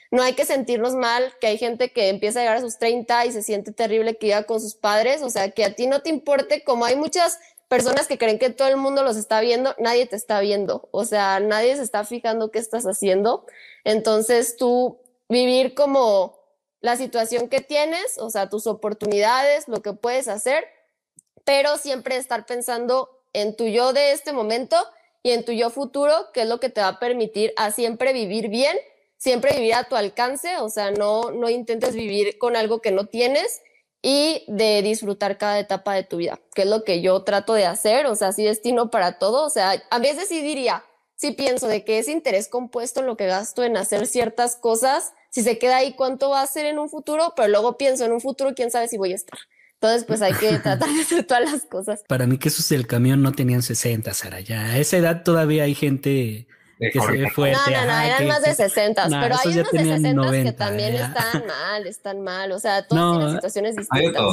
No hay que sentirnos mal, que hay gente que empieza a llegar a sus 30 y se siente terrible que viva con sus padres. O sea, que a ti no te importe, como hay muchas personas que creen que todo el mundo los está viendo, nadie te está viendo. O sea, nadie se está fijando qué estás haciendo. Entonces tú vivir como la situación que tienes, o sea, tus oportunidades, lo que puedes hacer, pero siempre estar pensando en tu yo de este momento y en tu yo futuro, que es lo que te va a permitir a siempre vivir bien, siempre vivir a tu alcance, o sea, no, no intentes vivir con algo que no tienes y de disfrutar cada etapa de tu vida, que es lo que yo trato de hacer, o sea, si destino para todo, o sea, a veces sí diría, sí pienso de que es interés compuesto lo que gasto en hacer ciertas cosas, si se queda ahí, ¿cuánto va a ser en un futuro? Pero luego pienso en un futuro, quién sabe si voy a estar. Entonces, pues hay que [laughs] tratar de hacer todas las cosas. Para mí que esos del camión no tenían 60, Sara. Ya a esa edad todavía hay gente que se ve fuerte. No, no, no, ajá, eran que- más de que- 60, No, pero hay unos de tenían 60 que 90, también ya. están mal, están mal. O sea, todos No, tienen situaciones [laughs] distintas.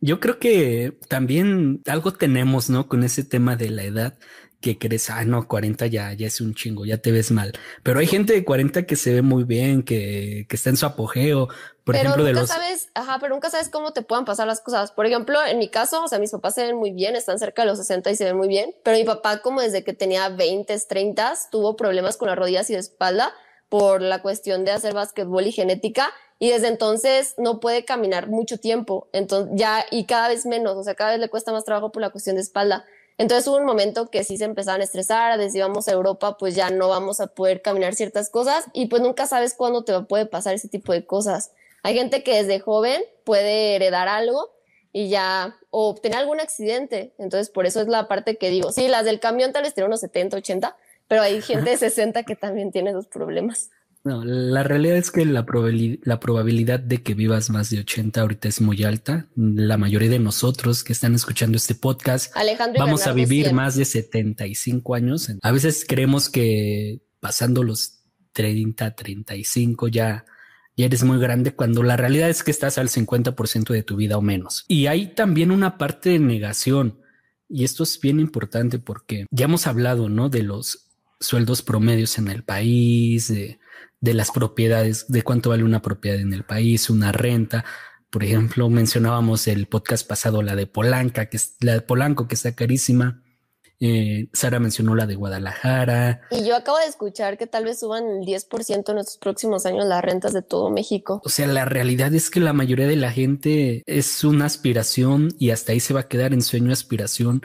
Yo creo que también algo tenemos, ¿no? Con ese tema de la edad, que crees, ah, no, 40 ya, ya es un chingo, ya te ves mal. Pero hay gente de 40 que se ve muy bien, que, que está en su apogeo. Por pero ejemplo, de nunca los... sabes, ajá, pero nunca sabes cómo te puedan pasar las cosas. Por ejemplo, en mi caso, o sea, mis papás se ven muy bien, están cerca de los 60 y se ven muy bien, pero mi papá como desde que tenía 20, 30, tuvo problemas con las rodillas y de espalda por la cuestión de hacer básquetbol y genética y desde entonces no puede caminar mucho tiempo, entonces ya y cada vez menos, o sea, cada vez le cuesta más trabajo por la cuestión de espalda. Entonces hubo un momento que sí se empezaban a estresar, desde íbamos a Europa, pues ya no vamos a poder caminar ciertas cosas y pues nunca sabes cuándo te puede pasar ese tipo de cosas. Hay gente que desde joven puede heredar algo y ya, o obtener algún accidente. Entonces, por eso es la parte que digo. Sí, las del camión tal vez tienen unos 70, 80, pero hay gente de 60 que también tiene esos problemas. No, la realidad es que la probabili- la probabilidad de que vivas más de 80 ahorita es muy alta. La mayoría de nosotros que están escuchando este podcast Alejandro vamos a vivir 100. más de 75 años. A veces creemos que pasando los 30, 35 ya, ya eres muy grande cuando la realidad es que estás al 50% de tu vida o menos. Y hay también una parte de negación. Y esto es bien importante porque ya hemos hablado, ¿no? De los sueldos promedios en el país, de, de las propiedades, de cuánto vale una propiedad en el país, una renta. Por ejemplo, mencionábamos el podcast pasado la de Polanca, que es la de Polanco, que está carísima. Eh, Sara mencionó la de Guadalajara. Y yo acabo de escuchar que tal vez suban el 10% en estos próximos años las rentas de todo México. O sea, la realidad es que la mayoría de la gente es una aspiración y hasta ahí se va a quedar en sueño aspiración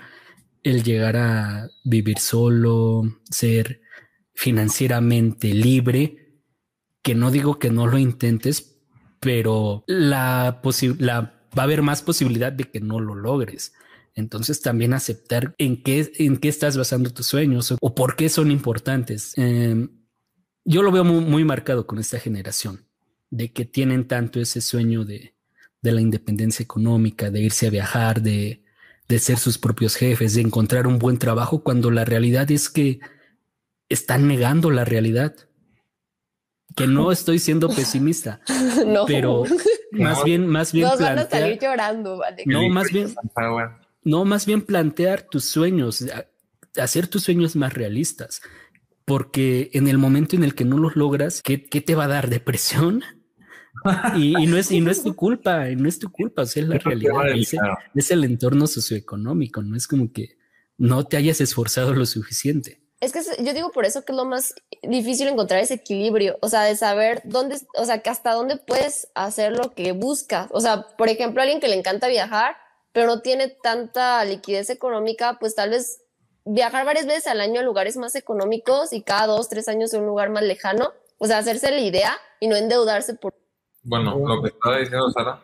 el llegar a vivir solo, ser financieramente libre, que no digo que no lo intentes, pero la, la va a haber más posibilidad de que no lo logres. Entonces también aceptar en qué, en qué estás basando tus sueños o, o por qué son importantes. Eh, yo lo veo muy, muy marcado con esta generación, de que tienen tanto ese sueño de, de la independencia económica, de irse a viajar, de, de ser sus propios jefes, de encontrar un buen trabajo, cuando la realidad es que están negando la realidad. Que no estoy siendo pesimista, [laughs] no, pero [laughs] más bien, más bien nos van a salir llorando, vale. No, más bien. No, más bien plantear tus sueños, hacer tus sueños más realistas. Porque en el momento en el que no los logras, ¿qué, qué te va a dar? ¿Depresión? [laughs] Y, y no es, y no es tu culpa, y no es tu culpa, o sea, es la realidad, es el, es el entorno socioeconómico, no es como que no te hayas esforzado lo suficiente. Es que yo digo por eso que es lo más difícil encontrar ese equilibrio, o sea, de saber dónde, o sea, que hasta dónde puedes hacer lo que buscas. O sea, por ejemplo, alguien que le encanta viajar, pero no tiene tanta liquidez económica, pues tal vez viajar varias veces al año a lugares más económicos y cada dos, tres años a un lugar más lejano. O sea, hacerse la idea y no endeudarse por... Bueno, lo que estaba diciendo Sara,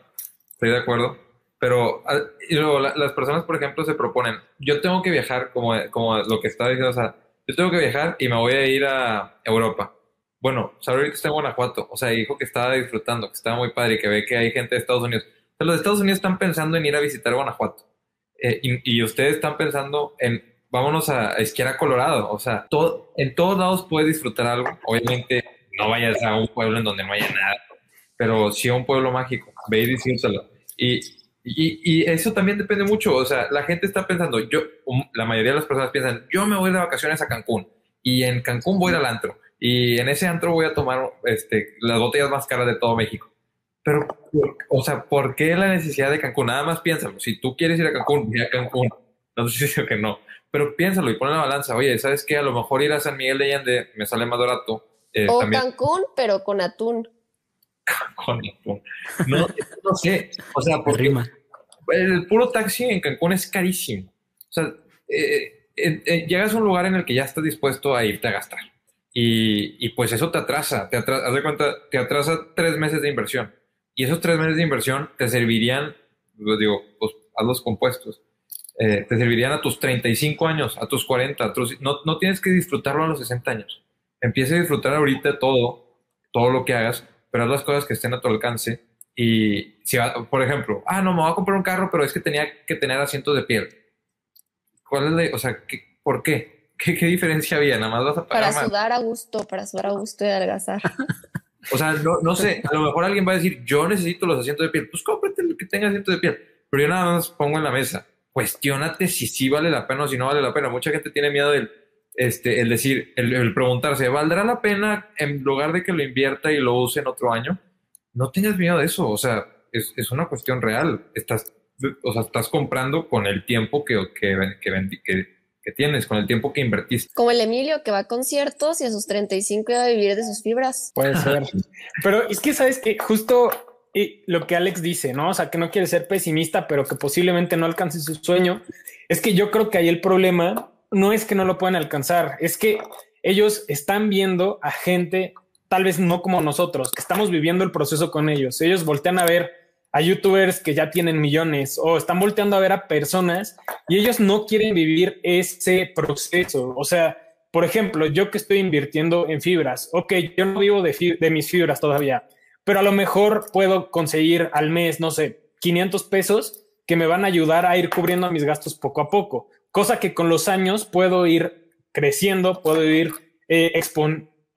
estoy de acuerdo. Pero ah, y luego, la- las personas, por ejemplo, se proponen, yo tengo que viajar, como, como lo que estaba diciendo Sara, yo tengo que viajar y me voy a ir a Europa. Bueno, Sara ahorita está en Guanajuato, o sea, dijo que estaba disfrutando, que estaba muy padre y que ve que hay gente de Estados Unidos. Los Estados Unidos están pensando en ir a visitar Guanajuato. Eh, y, ustedes están pensando en, vámonos a, a Colorado. O sea, todo, en todos lados puedes disfrutar algo. Obviamente, no vayas a un pueblo en donde no haya nada pero sí a un pueblo mágico, ve y disfrútalo. Y eso también depende mucho, o sea, la gente está pensando, yo, um, la mayoría de las personas piensan, yo me voy de vacaciones a Cancún y en Cancún voy al antro y en ese antro voy a tomar este, las botellas más caras de todo México. Pero, o sea, ¿por qué la necesidad de Cancún? Nada más piénsalo, si tú quieres ir a Cancún, ve a Cancún. No sé si digo que no, pero piénsalo y pon la balanza, oye, ¿sabes qué? A lo mejor ir a San Miguel de Allende me sale más barato. eh, O también Cancún, pero con atún. [laughs] con atún. No, no sé, o sea, porque Rima. el puro taxi en Cancún es carísimo. O sea, eh, eh, eh, llegas a un lugar en el que ya estás dispuesto a irte a gastar. Y, y pues eso te atrasa, te atrasa, haz de cuenta, te atrasa tres meses de inversión. Y esos tres meses de inversión te servirían, lo digo, pues haz los compuestos, eh, te servirían a tus 35 años, a tus 40, a tus- no, no tienes que disfrutarlo a los 60 años. Empieza a disfrutar ahorita todo, todo lo que hagas, pero haz las cosas que estén a tu alcance. Y si, va- por ejemplo, ah, no, me voy a comprar un carro, pero es que tenía que tener asientos de piel. ¿Cuál es la, o sea, ¿qué- ¿por qué? ¿Qué, ¿Qué, diferencia había? Nada más vas a pagar Para sudar a gusto, para sudar a gusto y adelgazar. [laughs] o sea, no, no sé, a lo mejor alguien va a decir, yo necesito los asientos de piel. Pues cómprate el que tenga asientos de piel. Pero yo nada más pongo en la mesa, cuestionate si sí vale la pena o si no vale la pena. Mucha gente tiene miedo del, este, el decir, el, preguntarse, ¿valdrá la pena en lugar de que lo invierta y lo use en otro año? No tengas miedo de eso, o sea, es, es una cuestión real. Estás, o sea, estás comprando con el tiempo que, que, que, que que tienes, con el tiempo que invertiste. Como el Emilio que va a conciertos y a sus 35 va a vivir de sus fibras. Puede ser. Pero es que sabes que justo y lo que Alex dice, ¿no? O sea, que no quiere ser pesimista, pero que posiblemente no alcance su sueño. Es que yo creo que ahí el problema no es que no lo puedan alcanzar, es que ellos están viendo a gente, tal vez no como nosotros, que estamos viviendo el proceso con ellos. Ellos voltean a ver a youtubers que ya tienen millones o están volteando a ver a personas y ellos no quieren vivir ese proceso. O sea, por ejemplo, yo que estoy invirtiendo en fibras, ok, yo no vivo de, mis fibras todavía, pero a lo mejor puedo conseguir al mes, no sé, 500 pesos que me van a ayudar a ir cubriendo mis gastos poco a poco, cosa que con los años puedo ir creciendo, puedo ir eh,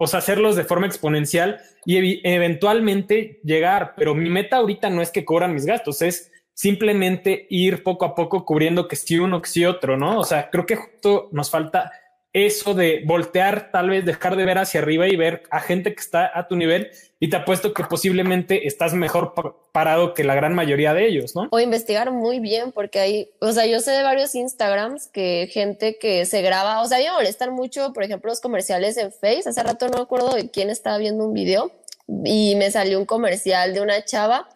o sea, hacerlos de forma exponencial y eventualmente llegar, pero mi meta ahorita no es que cobran mis gastos, es simplemente ir poco a poco cubriendo que si uno, que si otro, ¿no? O sea, creo que justo nos falta eso de voltear, tal vez dejar de ver hacia arriba y ver a gente que está a tu nivel y te apuesto que posiblemente estás mejor parado que la gran mayoría de ellos, ¿no? O investigar muy bien porque hay, o sea, yo sé de varios Instagrams que gente que se graba, o sea, a mí me molestan mucho, por ejemplo, los comerciales en Face, hace rato no me acuerdo de quién estaba viendo un video y me salió un comercial de una chava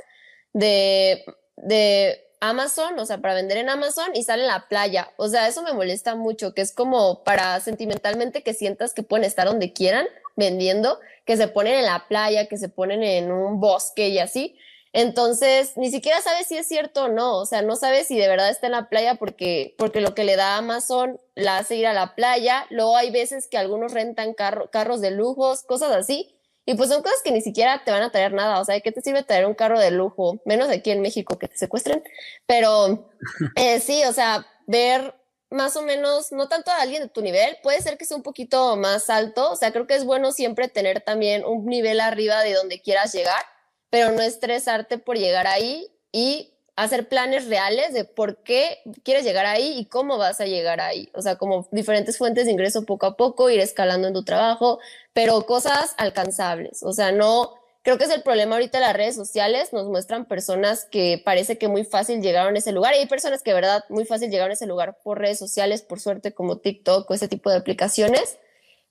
de, de Amazon, o sea, para vender en Amazon y sale en la playa. O sea, eso me molesta mucho, que es como para sentimentalmente que sientas que pueden estar donde quieran vendiendo, que se ponen en la playa, que se ponen en un bosque y así. Entonces, ni siquiera sabes si es cierto o no, o sea, no sabes si de verdad está en la playa porque, porque lo que le da Amazon la hace ir a la playa. Luego hay veces que algunos rentan carros de lujos, cosas así. Y pues son cosas que ni siquiera te van a traer nada. O sea, ¿qué te sirve traer un carro de lujo? Menos aquí en México que te secuestren. Pero [laughs] eh, sí, o sea, ver más o menos, no tanto a alguien de tu nivel, puede ser que sea un poquito más alto. O sea, creo que es bueno siempre tener también un nivel arriba de donde quieras llegar, pero no estresarte por llegar ahí y hacer planes reales de por qué quieres llegar ahí y cómo vas a llegar ahí. O sea, como diferentes fuentes de ingreso poco a poco, ir escalando en tu trabajo, pero cosas alcanzables. O sea, no, creo que es el problema ahorita las redes sociales, nos muestran personas que parece que muy fácil llegaron a ese lugar y hay personas que, de verdad, muy fácil llegaron a ese lugar por redes sociales, por suerte, como TikTok o ese tipo de aplicaciones,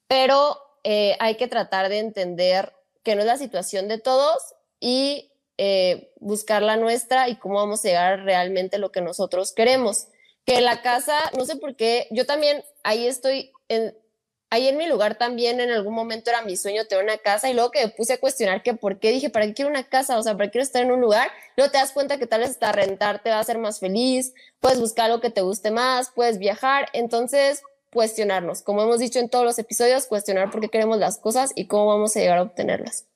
pero eh, hay que tratar de entender que no es la situación de todos y eh, buscar la nuestra y cómo vamos a llegar realmente a lo que nosotros queremos. Que la casa, no sé por qué, yo también ahí estoy, en, ahí en mi lugar también en algún momento era mi sueño tener una casa y luego que me puse a cuestionar que por qué dije, ¿para qué quiero una casa? O sea, ¿para qué quiero estar en un lugar? Luego te das cuenta que tal vez hasta rentar te va a hacer más feliz, puedes buscar lo que te guste más, puedes viajar, entonces cuestionarnos, como hemos dicho en todos los episodios, cuestionar por qué queremos las cosas y cómo vamos a llegar a obtenerlas.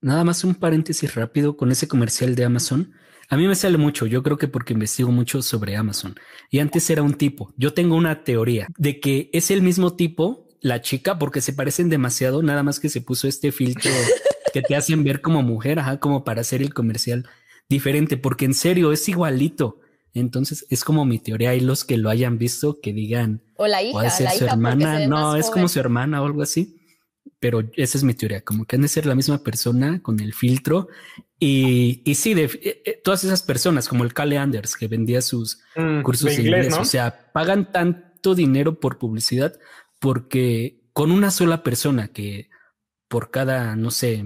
Nada más un paréntesis rápido con ese comercial de Amazon. A mí me sale mucho, yo creo que porque investigo mucho sobre Amazon. Y antes era un tipo. Yo tengo una teoría de que es el mismo tipo, la chica, porque se parecen demasiado, nada más que se puso este filtro [laughs] que te hacen ver como mujer, ajá, como para hacer el comercial diferente, porque en serio es igualito. Entonces es como mi teoría. Hay los que lo hayan visto que digan, o la hija, puede ser su hermana, no, es como su hermana o algo así pero esa es mi teoría, como que han de ser la misma persona con el filtro. Y, y sí, de, eh, eh, todas esas personas, como el Cale Anders, que vendía sus mm, cursos de inglés, o sea, pagan tanto dinero por publicidad porque con una sola persona que por cada, no sé,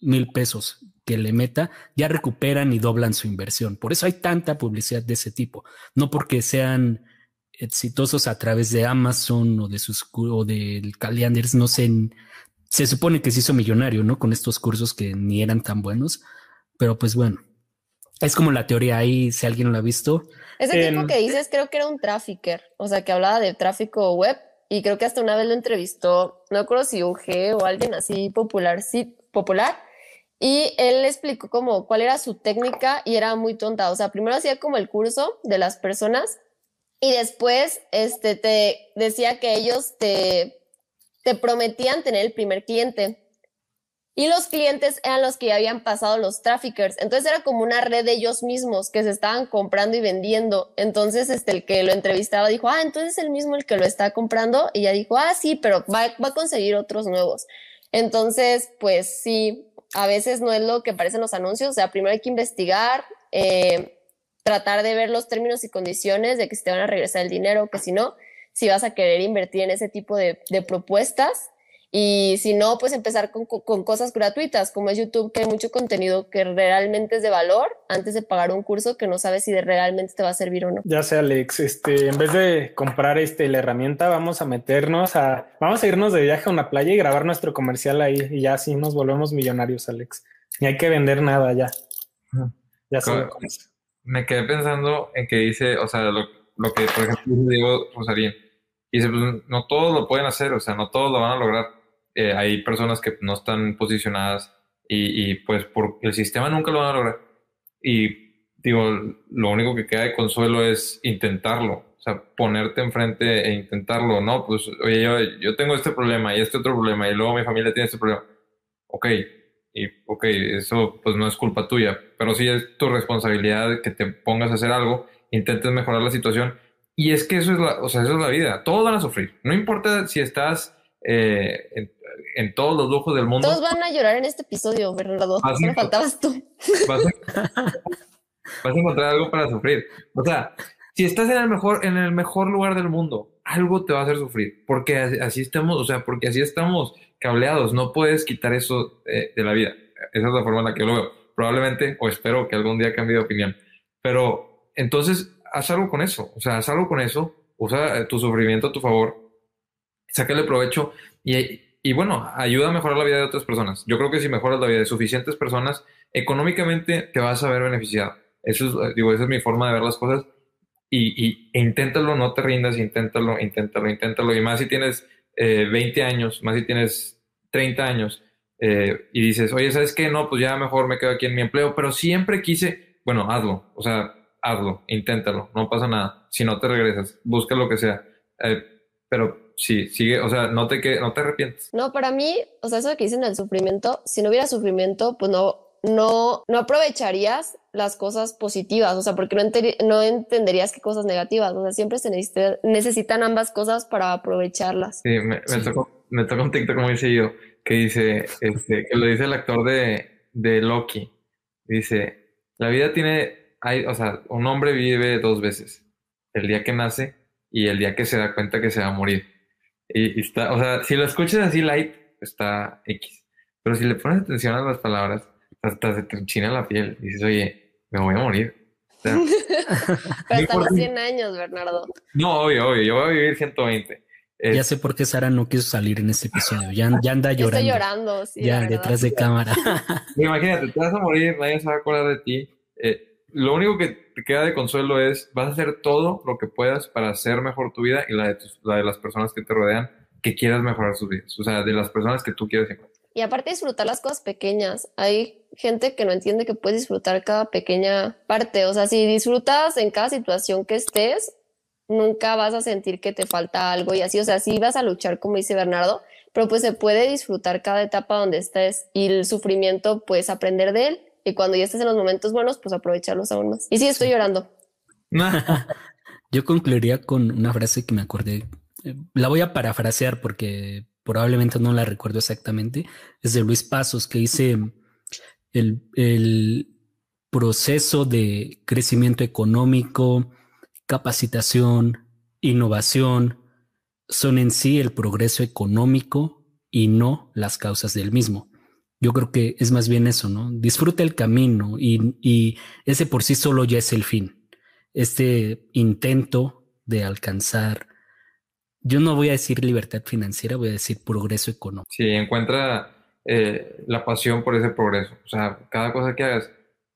mil pesos que le meta, ya recuperan y doblan su inversión. Por eso hay tanta publicidad de ese tipo, no porque sean exitosos a través de Amazon o de sus o del Anders, no sé, se supone que se hizo millonario, ¿no? Con estos cursos que ni eran tan buenos, pero pues bueno, es como la teoría ahí, si alguien lo ha visto. Ese tipo que dices creo que era un trafficker, o sea, que hablaba de tráfico web y creo que hasta una vez lo entrevistó, no recuerdo si UG o alguien así popular, sí, popular, y él explicó como cuál era su técnica y era muy tonta, o sea, primero hacía como el curso de las personas Y después, este, te decía que ellos te, te prometían tener el primer cliente. Y los clientes eran los que ya habían pasado los traffickers. Entonces era como una red de ellos mismos que se estaban comprando y vendiendo. Entonces, este, el que lo entrevistaba dijo, ah, entonces es el mismo el que lo está comprando. Y ya dijo, ah, sí, pero va, va a conseguir otros nuevos. Entonces, pues sí, a veces no es lo que parecen los anuncios. O sea, primero hay que investigar, eh, tratar de ver los términos y condiciones de que si te van a regresar el dinero, que si no, si vas a querer invertir en ese tipo de, de propuestas y si no, pues empezar con, con, cosas gratuitas, como es YouTube, que hay mucho contenido que realmente es de valor antes de pagar un curso que no sabes si de realmente te va a servir o no. Ya sé, Alex, este, en vez de comprar este, la herramienta, vamos a meternos a, vamos a irnos de viaje a una playa y grabar nuestro comercial ahí y ya así nos volvemos millonarios, Alex. Ni hay que vender nada ya. Ya sé. Me quedé pensando en que dice, o sea, lo, lo que, por ejemplo, digo Rosarín, dice, pues no todos lo pueden hacer, o sea, no todos lo van a lograr eh, hay personas que no están posicionadas y, pues por el sistema nunca lo van a lograr. Y digo, lo único que queda de consuelo es intentarlo, o sea, ponerte enfrente e intentarlo, ¿no? Pues, oye, yo, yo tengo este problema y este otro problema y luego mi familia tiene este problema. Ok, y ok, eso pues no es culpa tuya, pero sí es tu responsabilidad que te pongas a hacer algo, intentes mejorar la situación. Y es que eso es la, o sea, eso es la vida. Todos van a sufrir. No importa si estás eh, en, en todos los lujos del mundo. Todos van a llorar en este episodio, Bernardo. Solo faltabas tú. Vas a, encontrar algo para sufrir. O sea, si estás en el mejor, en el mejor lugar del mundo, algo te va a hacer sufrir. Porque así estamos, o sea, porque así estamos cableados. No puedes quitar eso de, la vida. Esa es la forma en la que yo lo veo. Probablemente, o espero que algún día cambie de opinión. Pero entonces, haz algo con eso. O sea, haz algo con eso. Usa tu sufrimiento a tu favor. Sácale provecho. Y y bueno, ayuda a mejorar la vida de otras personas. Yo creo que si mejoras la vida de suficientes personas, económicamente te vas a ver beneficiado. Eso es, digo, esa es mi forma de ver las cosas. Y, y inténtalo, no te rindas, inténtalo, inténtalo, inténtalo. Y más si tienes 20 eh, años, más si tienes 30 años, eh, y dices, oye, ¿sabes qué? No, pues ya mejor me quedo aquí en mi empleo, pero siempre quise, bueno, hazlo, o sea, hazlo, inténtalo, no pasa nada. Si no te regresas, busca lo que sea. Eh, pero sí, sigue, o sea, no te, que, no te arrepientes. No, para mí, o sea, eso que dicen el sufrimiento, si no hubiera sufrimiento, pues no, no, no aprovecharías las cosas positivas, o sea, porque no, no entenderías qué cosas negativas, o sea, siempre se necesitan ambas cosas para aprovecharlas. Sí, me, tocó, me tocó un TikTok muy yo que dice, este, que lo dice el actor de, de Loki, dice, la vida tiene, hay, o sea, un hombre vive dos veces, el día que nace y el día que se da cuenta que se va a morir. Y, está, o sea, si lo escuchas así light, está X. Pero si le pones atención a las palabras, hasta se te enchina la piel. Y dices, oye, me voy a morir. [laughs] Pero hasta los 100 años, Bernardo. No, obvio, obvio. Yo voy a vivir 120. Ya sé por qué Sara no quiso salir en este episodio. Ya, ya anda llorando. Estoy llorando, sí. Ya, detrás de cámara. Imagínate, te vas a morir, nadie se va a acordar de ti. Eh, lo único que queda de consuelo es, vas a hacer todo lo que puedas para hacer mejor tu vida y la de, la de las personas que te rodean, que quieras mejorar sus vidas, o sea, de las personas que tú quieres encontrar. Y aparte disfrutar las cosas pequeñas. Hay gente que no entiende que puedes disfrutar cada pequeña parte. O sea, si disfrutas en cada situación que estés, nunca vas a sentir que te falta algo y así. O sea, sí vas a luchar, como dice Bernardo, pero pues se puede disfrutar cada etapa donde estés y el sufrimiento, puedes aprender de él y cuando ya estés en los momentos buenos, pues aprovecharlos aún más. Y sí, estoy llorando. [laughs] Yo concluiría con una frase que me acordé. La voy a parafrasear porque probablemente no la recuerdo exactamente. Es de Luis Pasos que dice el, el proceso de crecimiento económico, capacitación, innovación, son en sí el progreso económico y no las causas del mismo. Yo creo que es más bien eso, ¿no? Disfruta el camino y, ese por sí solo ya es el fin. Este intento de alcanzar, yo no voy a decir libertad financiera, voy a decir progreso económico. Sí, encuentra eh, la pasión por ese progreso. O sea, cada cosa que hagas,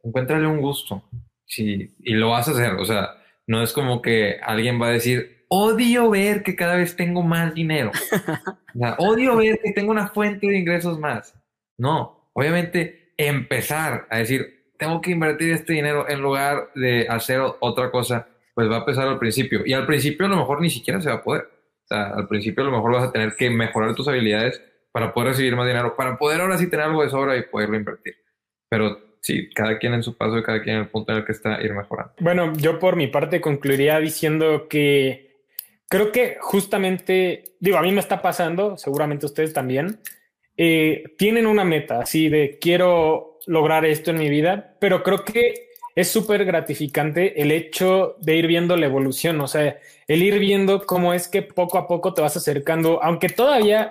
encuéntrale un gusto. Sí, y lo vas a hacer. O sea, no es como que alguien va a decir, odio ver que cada vez tengo más dinero. [laughs] O sea, odio ver que tengo una fuente de ingresos más. No, obviamente empezar a decir, tengo que invertir este dinero en lugar de hacer otra cosa pues va a pesar al principio. Y al principio a lo mejor ni siquiera se va a poder. O sea, al principio a lo mejor vas a tener que mejorar tus habilidades para poder recibir más dinero, para poder ahora sí tener algo de sobra y poderlo invertir. Pero sí, cada quien en su paso y cada quien en el punto en el que está ir mejorando. Bueno, yo por mi parte concluiría diciendo que creo que justamente, digo, a mí me está pasando, seguramente ustedes también, eh, tienen una meta así de quiero lograr esto en mi vida, pero creo que es súper gratificante el hecho de ir viendo la evolución, o sea, el ir viendo cómo es que poco a poco te vas acercando, aunque todavía,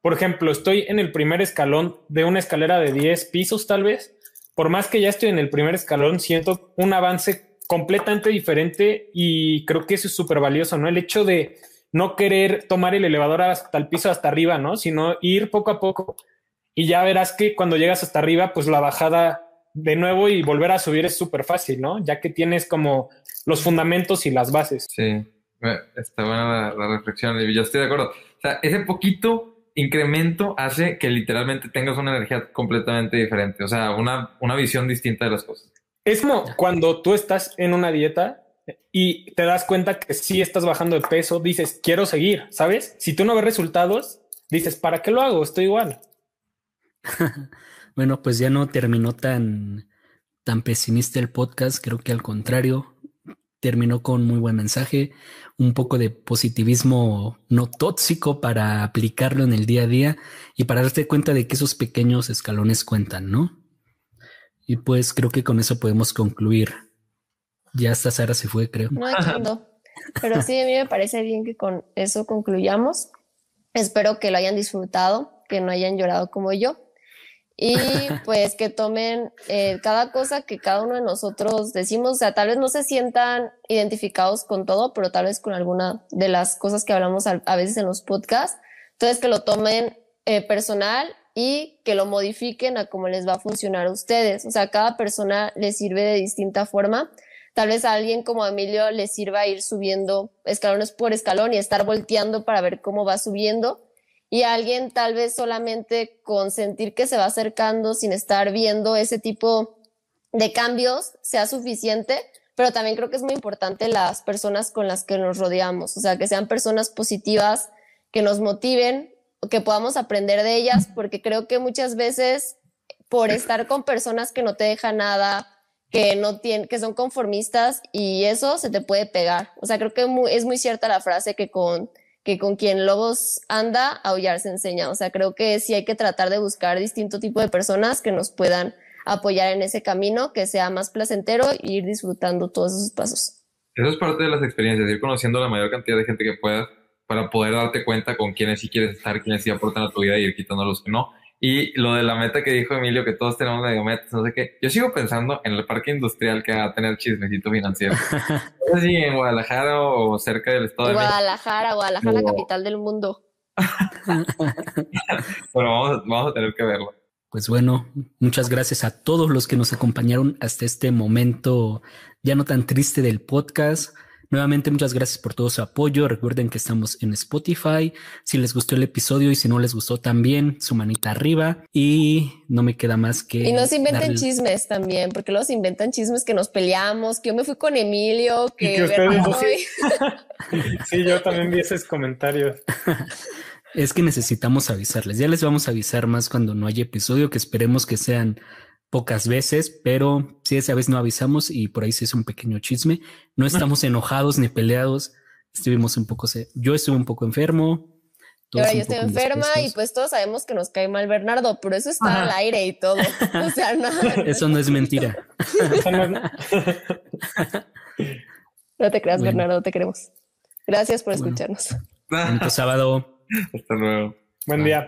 por ejemplo, estoy en el primer escalón de una escalera de 10 pisos tal vez, por más que ya estoy en el primer escalón, siento un avance completamente diferente y creo que eso es súper valioso, ¿no? El hecho de no querer tomar el elevador hasta el piso, hasta arriba, ¿no? Sino ir poco a poco. Y ya verás que cuando llegas hasta arriba, pues la bajada de nuevo y volver a subir es súper fácil, ¿no? Ya que tienes como los fundamentos y las bases. Sí, está buena la, reflexión, y yo estoy de acuerdo. O sea, ese poquito incremento hace que literalmente tengas una energía completamente diferente, o sea, una, una visión distinta de las cosas. Es como cuando tú estás en una dieta y te das cuenta que si estás bajando de peso, dices, quiero seguir, ¿sabes? Si tú no ves resultados, dices, ¿para qué lo hago? Estoy igual. [laughs] bueno, pues ya no terminó tan, tan pesimista el podcast, creo que al contrario, terminó con muy buen mensaje, un poco de positivismo no tóxico para aplicarlo en el día a día y para darte cuenta de que esos pequeños escalones cuentan, ¿no? Y pues creo que con eso podemos concluir. Ya hasta Sara se fue, creo. No entiendo. Pero sí, a mí me parece bien que con eso concluyamos. Espero que lo hayan disfrutado, que no hayan llorado como yo y [laughs] pues que tomen eh, cada cosa que cada uno de nosotros decimos, o sea, tal vez no se sientan identificados con todo, pero tal vez con alguna de las cosas que hablamos a, veces en los podcasts. Entonces, que lo tomen eh, personal y que lo modifiquen a cómo les va a funcionar a ustedes. O sea, cada persona les sirve de distinta forma. Tal vez a alguien como Emilio les sirva ir subiendo escalones por escalón y estar volteando para ver cómo va subiendo. Y alguien tal vez solamente con sentir que se va acercando sin estar viendo ese tipo de cambios sea suficiente, pero también creo que es muy importante las personas con las que nos rodeamos, o sea, que sean personas positivas, que nos motiven, que podamos aprender de ellas, porque creo que muchas veces por estar con personas que no te dejan nada, que no tienen, que son conformistas y eso se te puede pegar. O sea, creo que es muy cierta la frase que con que con quien lobos anda, aullar se enseña. O sea, creo que sí hay que tratar de buscar distinto tipo de personas que nos puedan apoyar en ese camino, que sea más placentero e ir disfrutando todos esos pasos. Eso es parte de las experiencias, ir conociendo la mayor cantidad de gente que puedas para poder darte cuenta con quiénes sí quieres estar, quiénes sí aportan a tu vida y ir quitando los que no. Y lo de la meta que dijo Emilio, que todos tenemos medio metas, no sé qué. Yo sigo pensando en el parque industrial que va a tener chismecito financiero. [laughs] no sé si en Guadalajara o cerca del estado de Guadalajara, Guadalajara, la capital del mundo. [laughs] Pero vamos, vamos a tener que verlo. Pues bueno, muchas gracias a todos los que nos acompañaron hasta este momento ya no tan triste del podcast. Nuevamente, muchas gracias por todo su apoyo. Recuerden que estamos en Spotify. Si les gustó el episodio y si no les gustó también, su manita arriba. Y no me queda más que. Y no se inventen chismes también, porque los inventan chismes que nos peleamos, que yo me fui con Emilio, que. [laughs] sí, yo también vi esos comentarios. [laughs] Es que necesitamos avisarles. Ya les vamos a avisar más cuando no haya episodio, que esperemos que sean pocas veces, pero sí, esa vez no avisamos y por ahí se hizo un pequeño chisme. No estamos enojados ni peleados. Estuvimos un poco, yo estuve un poco enfermo. ahora yo estoy enferma y pues todos sabemos que nos cae mal Bernardo, pero eso está al aire y todo. [laughs] O sea, no. Eso no es mentira. [laughs] no te creas, Bernardo, te queremos. Gracias por escucharnos. sábado. Hasta luego. Buen día.